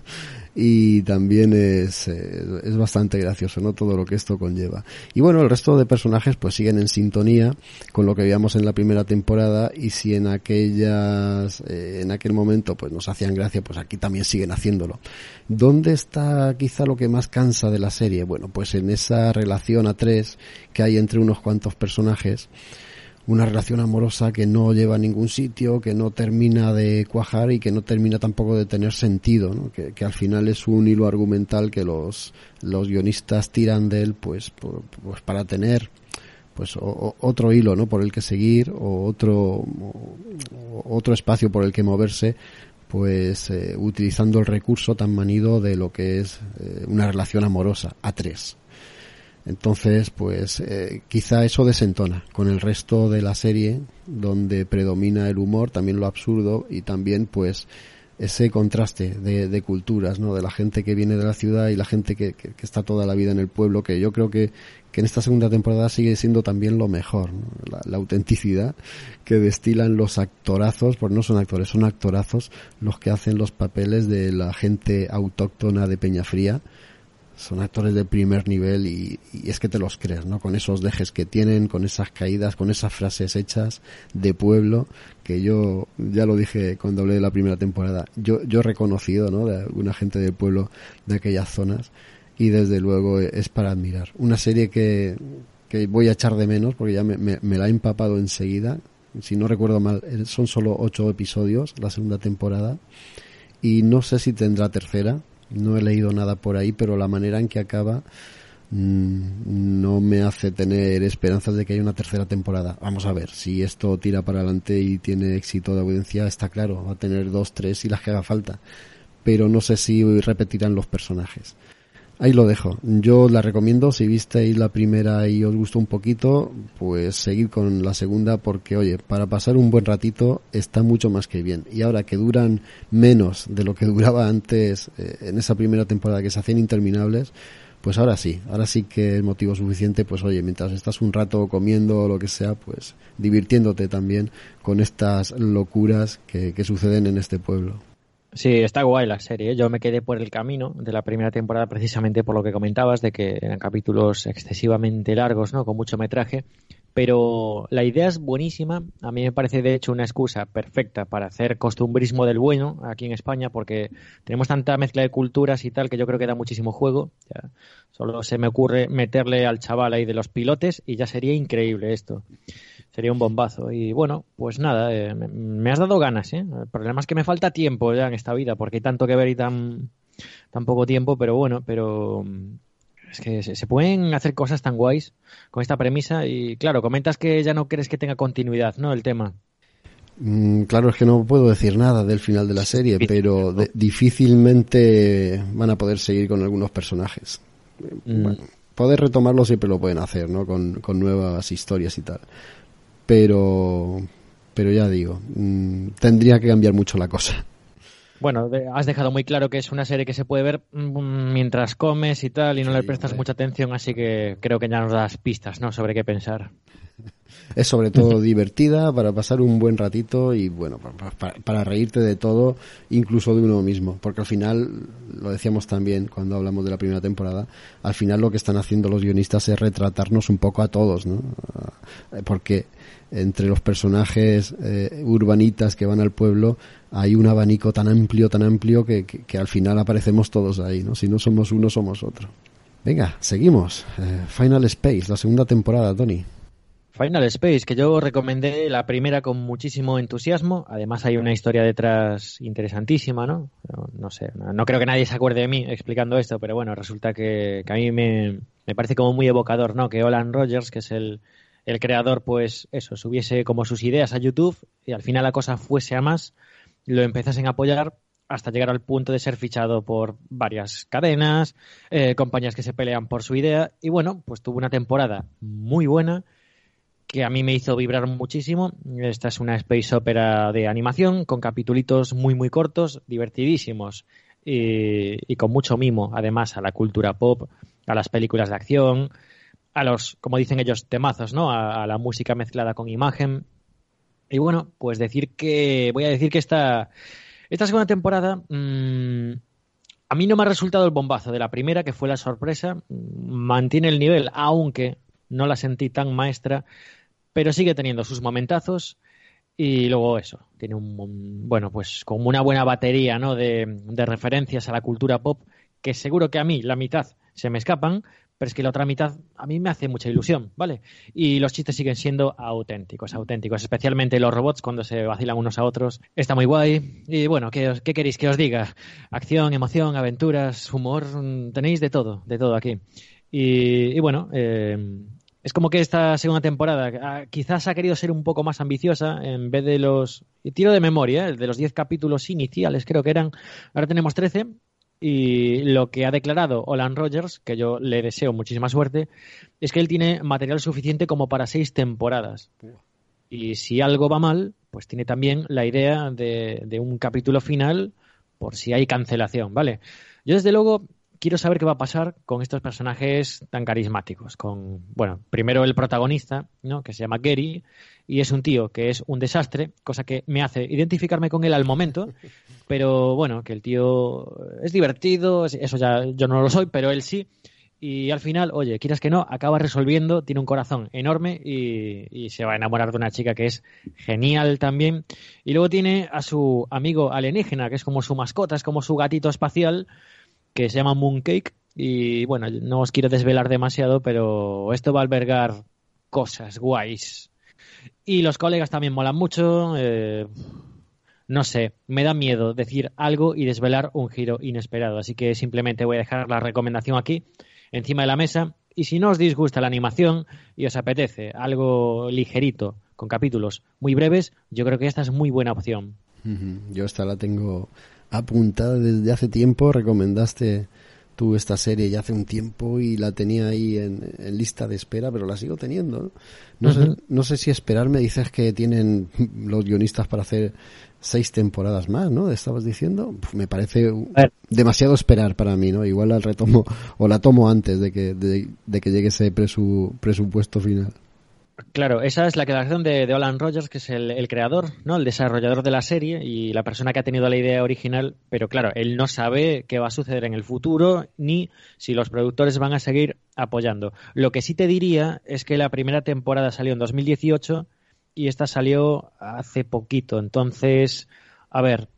[LAUGHS] y también es, eh, es bastante gracioso, ¿no? Todo lo que esto conlleva. Y bueno, el resto de personajes pues siguen en sintonía con lo que veíamos en la primera temporada y si en aquellas, eh, en aquel momento pues nos hacían gracia, pues aquí también siguen haciéndolo. ¿Dónde está quizá lo que más cansa de la serie? Bueno, pues en esa relación a tres que hay entre unos cuantos personajes una relación amorosa que no lleva a ningún sitio, que no termina de cuajar y que no termina tampoco de tener sentido, ¿no? que, al final es un hilo argumental que los, los guionistas tiran de él pues, pues para tener pues otro hilo ¿no? por el que seguir o otro, otro espacio por el que moverse pues eh, utilizando el recurso tan manido de lo que es eh, una relación amorosa a tres. Entonces, pues eh, quizá eso desentona con el resto de la serie, donde predomina el humor, también lo absurdo y también, pues, ese contraste de, culturas, ¿no? De la gente que viene de la ciudad y la gente que, que, está toda la vida en el pueblo, que yo creo que, que en esta segunda temporada sigue siendo también lo mejor, la, la, autenticidad que destilan los actorazos, porque no son actores, son actorazos los que hacen los papeles de la gente autóctona de Peñafría, son actores de primer nivel y, es que te los crees, ¿no? Con esos dejes que tienen, con esas caídas, con esas frases hechas de pueblo, que yo ya lo dije cuando hablé de la primera temporada, yo, yo he reconocido, ¿no? De alguna gente del pueblo de aquellas zonas y desde luego es para admirar. Una serie que, que voy a echar de menos porque ya me, la he empapado enseguida, si no recuerdo mal, son solo ocho episodios la segunda temporada y no sé si tendrá tercera, no he leído nada por ahí, pero la manera en que acaba mm, no me hace tener esperanzas de que haya una tercera temporada. Vamos a ver, si esto tira para adelante y tiene éxito de audiencia, está claro, va a tener dos, tres y las que haga falta. Pero no sé si repetirán los personajes. Ahí lo dejo. Yo la recomiendo. Si visteis la primera y os gustó un poquito, pues seguid con la segunda porque, oye, para pasar un buen ratito está mucho más que bien. Y ahora que duran menos de lo que [LAUGHS] duraba antes eh, en esa primera temporada que se hacían interminables, pues ahora sí, ahora sí que es motivo suficiente, pues oye, mientras estás un rato comiendo o lo que sea, pues divirtiéndote también con estas locuras que, que suceden en este pueblo. Sí, está guay la serie. ¿eh? Yo me quedé por el camino de la primera temporada precisamente por lo que comentabas, de que eran capítulos excesivamente largos, ¿no? Con mucho metraje. Pero la idea es buenísima. A mí me parece, de hecho, una excusa perfecta para hacer costumbrismo del bueno aquí en España, porque tenemos tanta mezcla de culturas y tal que yo creo que da muchísimo juego. solo se me ocurre meterle al chaval ahí de los pilotes y ya sería increíble esto sería un bombazo. Y bueno, pues nada, eh, me, has dado ganas, ¿eh? El problema es que me falta tiempo ya en esta vida, porque hay tanto que ver y tan, tan poco tiempo, pero bueno, pero mm, es que se, pueden hacer cosas tan guays con esta premisa y claro, comentas que ya no crees que tenga continuidad, ¿no? El tema. Mm, claro, es que no puedo decir nada del final de la serie, pero difícilmente van a poder seguir con algunos personajes. Mm. Bueno, poder retomarlo siempre lo pueden hacer, ¿no? Con, con nuevas historias y tal pero, pero ya digo, mm, tendría que cambiar mucho la cosa. Bueno, has dejado muy claro que es una serie que se puede ver mm, mientras comes y tal, y no le prestas mucha atención, así que creo que ya nos das pistas, ¿no? Sobre qué pensar. [LAUGHS] es sobre todo divertida para pasar un buen ratito y bueno, para, para, reírte de todo, incluso de uno mismo, porque al final, lo decíamos también cuando hablamos de la primera temporada, al final lo que están haciendo los guionistas es retratarnos un poco a todos, ¿no? Porque entre los personajes eh, urbanitas que van al pueblo hay un abanico tan amplio, tan amplio que, que, al final aparecemos todos ahí, ¿no? Si no somos uno, somos otro. Venga, seguimos. Eh, Final Space, la segunda temporada, Tony. Final Space, que yo recomendé la primera con muchísimo entusiasmo. Además hay una historia detrás interesantísima, ¿no? No, sé, no, creo que nadie se acuerde de mí explicando esto, pero bueno, resulta que, a mí me, me, parece como muy evocador, ¿no? Que Olan Rogers, que es el, el creador, pues eso, subiese como sus ideas a YouTube y al final la cosa fuese a más, lo empezasen a apoyar hasta llegar al punto de ser fichado por varias cadenas, eh, compañías que se pelean por su idea y bueno, pues tuvo una temporada muy buena que a mí me hizo vibrar muchísimo. Esta es una space opera de animación con capitulitos muy muy cortos, divertidísimos y, con mucho mimo, además a la cultura pop, a las películas de acción, a los, como dicen ellos, temazos, ¿no? A, la música mezclada con imagen. Y bueno, pues decir que voy a decir que esta esta segunda temporada mmm, a mí no me ha resultado el bombazo de la primera, que fue la sorpresa. Mantiene el nivel, aunque no la sentí tan maestra pero sigue teniendo sus momentazos y luego eso, tiene un, bueno, pues como una buena batería, ¿no? De, de, referencias a la cultura pop que seguro que a mí la mitad se me escapan, pero es que la otra mitad a mí me hace mucha ilusión, ¿vale? Y los chistes siguen siendo auténticos, auténticos, especialmente los robots cuando se vacilan unos a otros. Está muy guay. Y bueno, ¿qué, qué queréis que os diga? Acción, emoción, aventuras, humor, tenéis de todo, de todo aquí. Y, y bueno, eh, es como que esta segunda temporada ah, quizás ha querido ser un poco más ambiciosa en vez de los. Tiro de memoria, ¿eh? de los 10 capítulos iniciales, creo que eran. Ahora tenemos 13. Y lo que ha declarado Olan Rogers, que yo le deseo muchísima suerte, es que él tiene material suficiente como para seis temporadas. Y si algo va mal, pues tiene también la idea de, un capítulo final por si hay cancelación, ¿vale? Yo desde luego quiero saber qué va a pasar con estos personajes tan carismáticos. Con, bueno, primero el protagonista, ¿no? que se llama Gary, y es un tío que es un desastre, cosa que me hace identificarme con él al momento, [LAUGHS] pero bueno, que el tío es divertido, eso ya yo no lo soy, pero él sí. Y al final, oye, quieras que no, acaba resolviendo, tiene un corazón enorme y, y, se va a enamorar de una chica que es genial también. Y luego tiene a su amigo alienígena, que es como su mascota, es como su gatito espacial, que se llama Mooncake. Y bueno, no os quiero desvelar demasiado, pero esto va a albergar cosas guays. Y los colegas también molan mucho. Eh, no sé, me da miedo decir algo y desvelar un giro inesperado. Así que simplemente voy a dejar la recomendación aquí, encima de la mesa. Y si no os disgusta la animación y os apetece algo ligerito, con capítulos muy breves, yo creo que esta es muy buena opción. Yo esta la tengo apuntada desde hace tiempo, recomendaste tú esta serie ya hace un tiempo y la tenía ahí en, lista de espera, pero la sigo teniendo. No, sé, no sé si esperarme, dices que tienen los guionistas para hacer seis temporadas más, ¿no? Estabas diciendo, me parece demasiado esperar para mí, ¿no? Igual la retomo o la tomo antes de que, de, que llegue ese presupuesto final. Claro, esa es la creación de, de Olan Rogers, que es el, creador, ¿no? El desarrollador de la serie y la persona que ha tenido la idea original, pero claro, él no sabe qué va a suceder en el futuro ni si los productores van a seguir apoyando. Lo que sí te diría es que la primera temporada salió en 2018 y esta salió hace poquito. Entonces, a ver,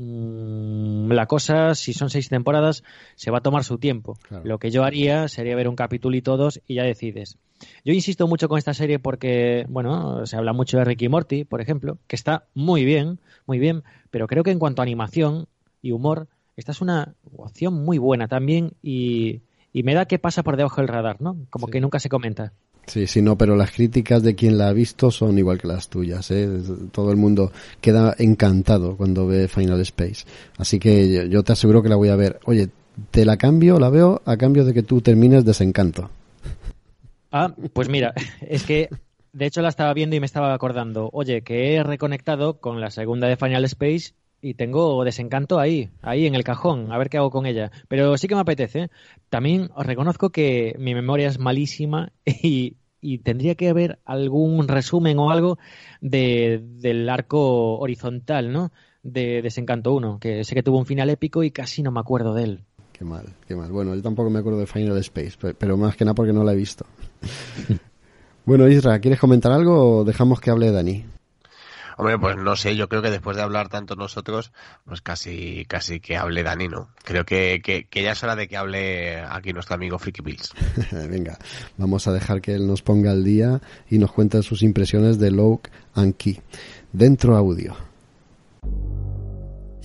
la cosa, si son seis temporadas, se va a tomar su tiempo. Lo que yo haría sería ver un capítulo y todos y ya decides. Yo insisto mucho con esta serie porque, bueno, se habla mucho de Ricky Morty, por ejemplo, que está muy bien, muy bien, pero creo que en cuanto a animación y humor, esta es una opción muy buena también y, me da que pasa por debajo del radar, ¿no? Como que nunca se comenta. Sí, sí, no, pero las críticas de quien la ha visto son igual que las tuyas. ¿eh? Todo el mundo queda encantado cuando ve Final Space. Así que yo, te aseguro que la voy a ver. Oye, te la cambio, la veo a cambio de que tú termines Desencanto. Ah, pues mira, [LAUGHS] es que de hecho la estaba viendo y me estaba acordando. Oye, que he reconectado con la segunda de Final Space y tengo desencanto ahí, ahí en el cajón, a ver qué hago con ella. Pero sí que me apetece. También os reconozco que mi memoria es malísima [LAUGHS] y tendría que haber algún resumen o algo de, del arco horizontal, ¿no? De Desencanto 1, que sé que tuvo un final épico y casi no me acuerdo de él. Qué mal, qué mal. Bueno, yo tampoco me acuerdo de Final Space, pero más que nada porque no la he visto. [LAUGHS] bueno, Isra, ¿quieres comentar algo o dejamos que hable Dani? Hombre, pues no sé, yo creo que después de hablar tanto nosotros, pues casi, casi que hable Dani, ¿no? Creo que, que, ya es hora de que hable aquí nuestro amigo Freaky Bills. [LAUGHS] Venga, vamos a dejar que él nos ponga al día y nos cuente sus impresiones de Loke and Key. Dentro audio.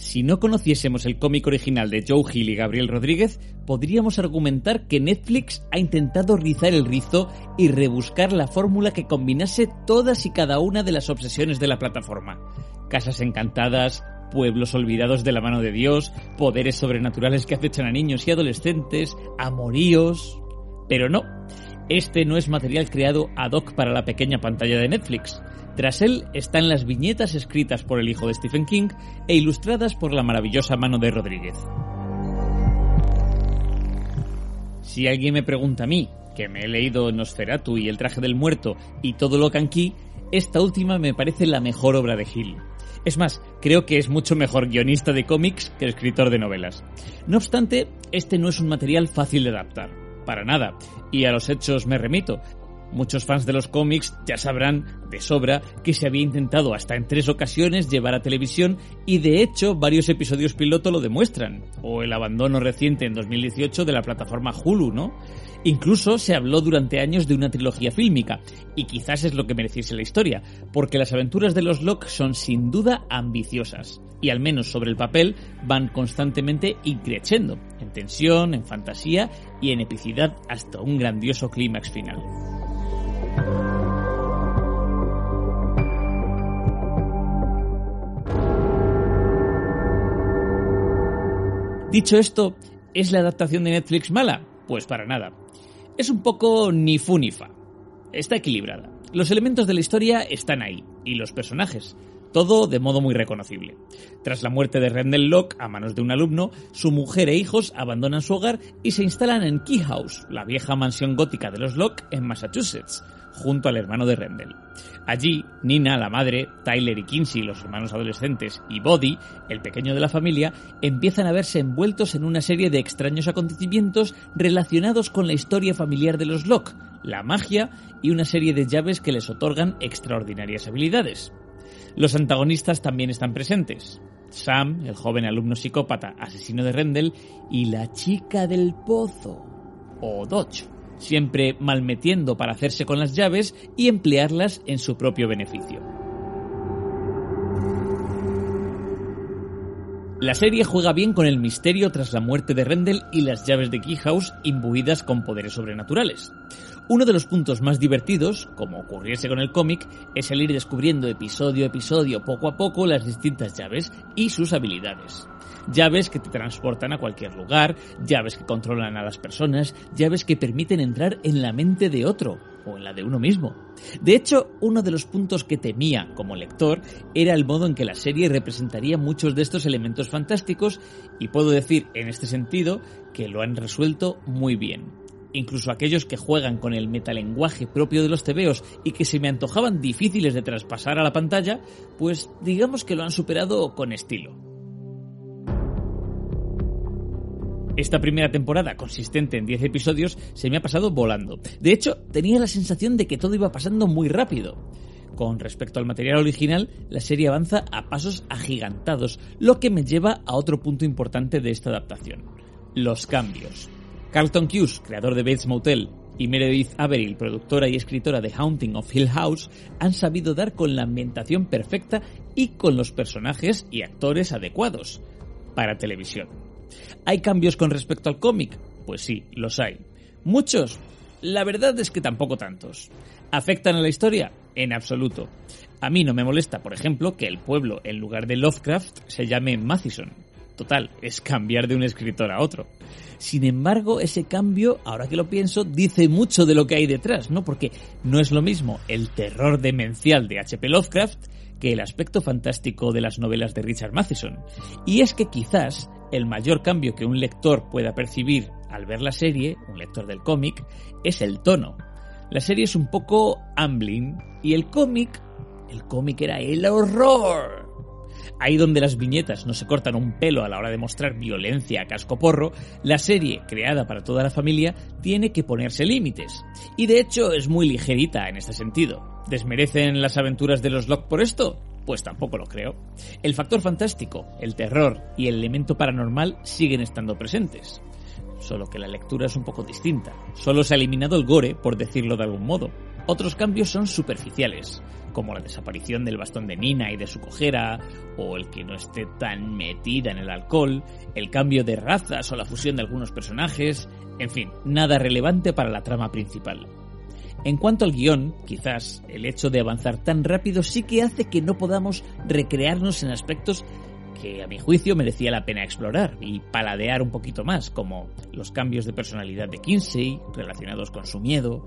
Si no conociésemos el cómic original de Joe Hill y Gabriel Rodríguez, podríamos argumentar que Netflix ha intentado rizar el rizo y rebuscar la fórmula que combinase todas y cada una de las obsesiones de la plataforma. Casas encantadas, pueblos olvidados de la mano de Dios, poderes sobrenaturales que acechan a niños y adolescentes, amoríos... Pero no, este no es material creado ad hoc para la pequeña pantalla de Netflix. Tras él están las viñetas escritas por el hijo de Stephen King e ilustradas por la maravillosa mano de Rodríguez. Si alguien me pregunta a mí, que me he leído Nosferatu y El traje del muerto y todo lo canquí, esta última me parece la mejor obra de Hill. Es más, creo que es mucho mejor guionista de cómics que escritor de novelas. No obstante, este no es un material fácil de adaptar. Para nada. Y a los hechos me remito. Muchos fans de los cómics ya sabrán de sobra que se había intentado hasta en tres ocasiones llevar a televisión y de hecho varios episodios piloto lo demuestran, o el abandono reciente en 2018 de la plataforma Hulu, ¿no? Incluso se habló durante años de una trilogía fílmica, y quizás es lo que mereciese la historia, porque las aventuras de los Locke son sin duda ambiciosas, y al menos sobre el papel van constantemente increciendo, en tensión, en fantasía y en epicidad hasta un grandioso clímax final. Dicho esto, ¿es la adaptación de Netflix mala? Pues para nada. Es un poco ni fu ni fa. Está equilibrada. Los elementos de la historia están ahí, y los personajes. Todo de modo muy reconocible. Tras la muerte de Rendell Locke a manos de un alumno, su mujer e hijos abandonan su hogar y se instalan en Key House, la vieja mansión gótica de los Locke en Massachusetts, junto al hermano de Rendell. Allí, Nina, la madre, Tyler y Kinsey, los hermanos adolescentes, y Body, el pequeño de la familia, empiezan a verse envueltos en una serie de extraños acontecimientos relacionados con la historia familiar de los Locke, la magia y una serie de llaves que les otorgan extraordinarias habilidades. Los antagonistas también están presentes. Sam, el joven alumno psicópata asesino de Rendell, y la chica del pozo, o Dodge siempre malmetiendo para hacerse con las llaves y emplearlas en su propio beneficio. La serie juega bien con el misterio tras la muerte de Rendell y las llaves de Keyhouse imbuidas con poderes sobrenaturales. Uno de los puntos más divertidos, como ocurriese con el cómic, es el ir descubriendo episodio a episodio, poco a poco, las distintas llaves y sus habilidades. Llaves que te transportan a cualquier lugar, llaves que controlan a las personas, llaves que permiten entrar en la mente de otro o en la de uno mismo. De hecho, uno de los puntos que temía como lector era el modo en que la serie representaría muchos de estos elementos fantásticos y puedo decir en este sentido que lo han resuelto muy bien. Incluso aquellos que juegan con el metalenguaje propio de los tebeos y que se me antojaban difíciles de traspasar a la pantalla, pues digamos que lo han superado con estilo. Esta primera temporada, consistente en 10 episodios, se me ha pasado volando. De hecho, tenía la sensación de que todo iba pasando muy rápido. Con respecto al material original, la serie avanza a pasos agigantados, lo que me lleva a otro punto importante de esta adaptación. Los cambios. Carlton Hughes, creador de Bates Motel, y Meredith Averill, productora y escritora de Haunting of Hill House, han sabido dar con la ambientación perfecta y con los personajes y actores adecuados para televisión. ¿Hay cambios con respecto al cómic? Pues sí, los hay. ¿Muchos? La verdad es que tampoco tantos. ¿Afectan a la historia? En absoluto. A mí no me molesta, por ejemplo, que el pueblo, en lugar de Lovecraft, se llame Mathison. Total, es cambiar de un escritor a otro. Sin embargo, ese cambio, ahora que lo pienso, dice mucho de lo que hay detrás, ¿no? Porque no es lo mismo el terror demencial de H.P. Lovecraft que el aspecto fantástico de las novelas de Richard Matheson. Y es que quizás el mayor cambio que un lector pueda percibir al ver la serie, un lector del cómic, es el tono. La serie es un poco Amblin y el cómic, el cómic era el horror. Ahí donde las viñetas no se cortan un pelo a la hora de mostrar violencia a cascoporro, la serie, creada para toda la familia, tiene que ponerse límites. Y de hecho es muy ligerita en este sentido. ¿Desmerecen las aventuras de los Locke por esto? Pues tampoco lo creo. El factor fantástico, el terror y el elemento paranormal siguen estando presentes. Solo que la lectura es un poco distinta. Solo se ha eliminado el gore, por decirlo de algún modo. Otros cambios son superficiales, como la desaparición del bastón de Nina y de su cojera, o el que no esté tan metida en el alcohol, el cambio de razas o la fusión de algunos personajes, en fin, nada relevante para la trama principal. En cuanto al guion, quizás el hecho de avanzar tan rápido sí que hace que no podamos recrearnos en aspectos que a mi juicio merecía la pena explorar y paladear un poquito más, como los cambios de personalidad de Kinsey relacionados con su miedo,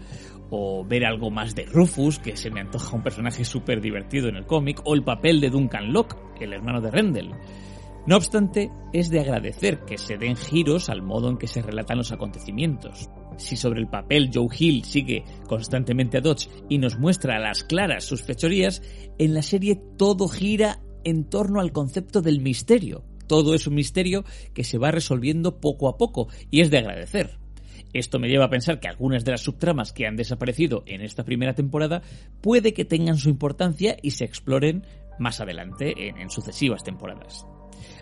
o ver algo más de Rufus, que se me antoja un personaje súper divertido en el cómic, o el papel de Duncan Locke, el hermano de Rendell. No obstante, es de agradecer que se den giros al modo en que se relatan los acontecimientos. Si sobre el papel Joe Hill sigue constantemente a Dodge y nos muestra a las claras sus fechorías, en la serie todo gira en torno al concepto del misterio. Todo es un misterio que se va resolviendo poco a poco y es de agradecer. Esto me lleva a pensar que algunas de las subtramas que han desaparecido en esta primera temporada puede que tengan su importancia y se exploren más adelante en, sucesivas temporadas.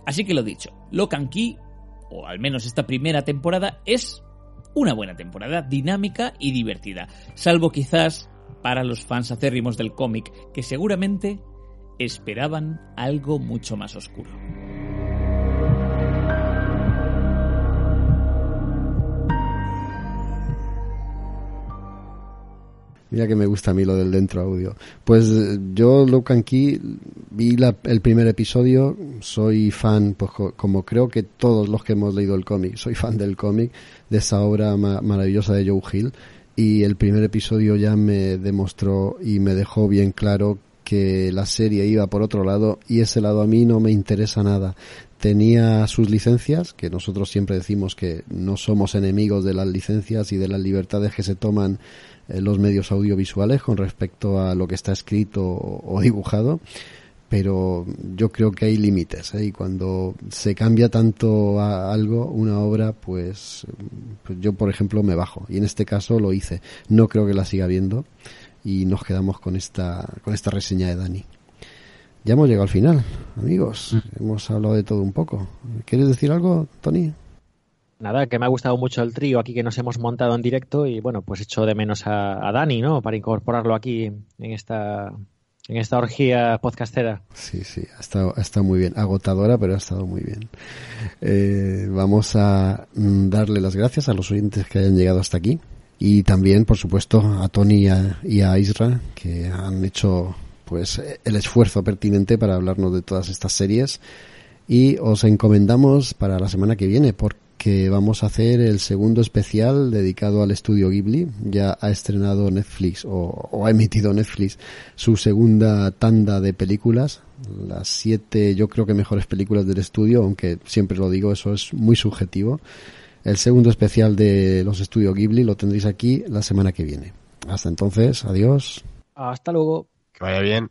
Así que lo dicho, Locan Key, o al menos esta primera temporada, es una buena temporada, dinámica y divertida, salvo quizás para los fans acérrimos del cómic, que seguramente esperaban algo mucho más oscuro. Mira que me gusta a mí lo del dentro audio. Pues yo, Locan Key, vi el primer episodio, soy fan, pues como creo que todos los que hemos leído el cómic, soy fan del cómic, de esa obra maravillosa de Joe Hill, y el primer episodio ya me demostró y me dejó bien claro que la serie iba por otro lado y ese lado a mí no me interesa nada. Tenía sus licencias, que nosotros siempre decimos que no somos enemigos de las licencias y de las libertades que se toman en los medios audiovisuales con respecto a lo que está escrito o dibujado, pero yo creo que hay límites ¿eh? y cuando se cambia tanto a algo, una obra, pues, pues yo por ejemplo me bajo y en este caso lo hice. No creo que la siga viendo y nos quedamos con esta, con esta reseña de Dani. Ya hemos llegado al final, amigos. Mm. Hemos hablado de todo un poco. ¿Quieres decir algo, Tony? Nada, que me ha gustado mucho el trío aquí que nos hemos montado en directo y bueno, pues echo de menos a, Dani, ¿no? Para incorporarlo aquí en esta en esta orgía podcastera. Sí, sí, ha estado, ha estado muy bien. Agotadora, pero ha estado muy bien. Eh, vamos a mm, darle las gracias a los oyentes que hayan llegado hasta aquí y también, por supuesto, a Tony y a, Isra, que han hecho pues el esfuerzo pertinente para hablarnos de todas estas series y os encomendamos para la semana que viene porque vamos a hacer el segundo especial dedicado al estudio Ghibli. Ya ha estrenado Netflix o, o ha emitido Netflix su segunda tanda de películas, las siete yo creo que mejores películas del estudio, aunque siempre lo digo, eso es muy subjetivo. El segundo especial de los estudios Ghibli lo tendréis aquí la semana que viene. Hasta entonces, adiós. Hasta luego. Que vaya bien.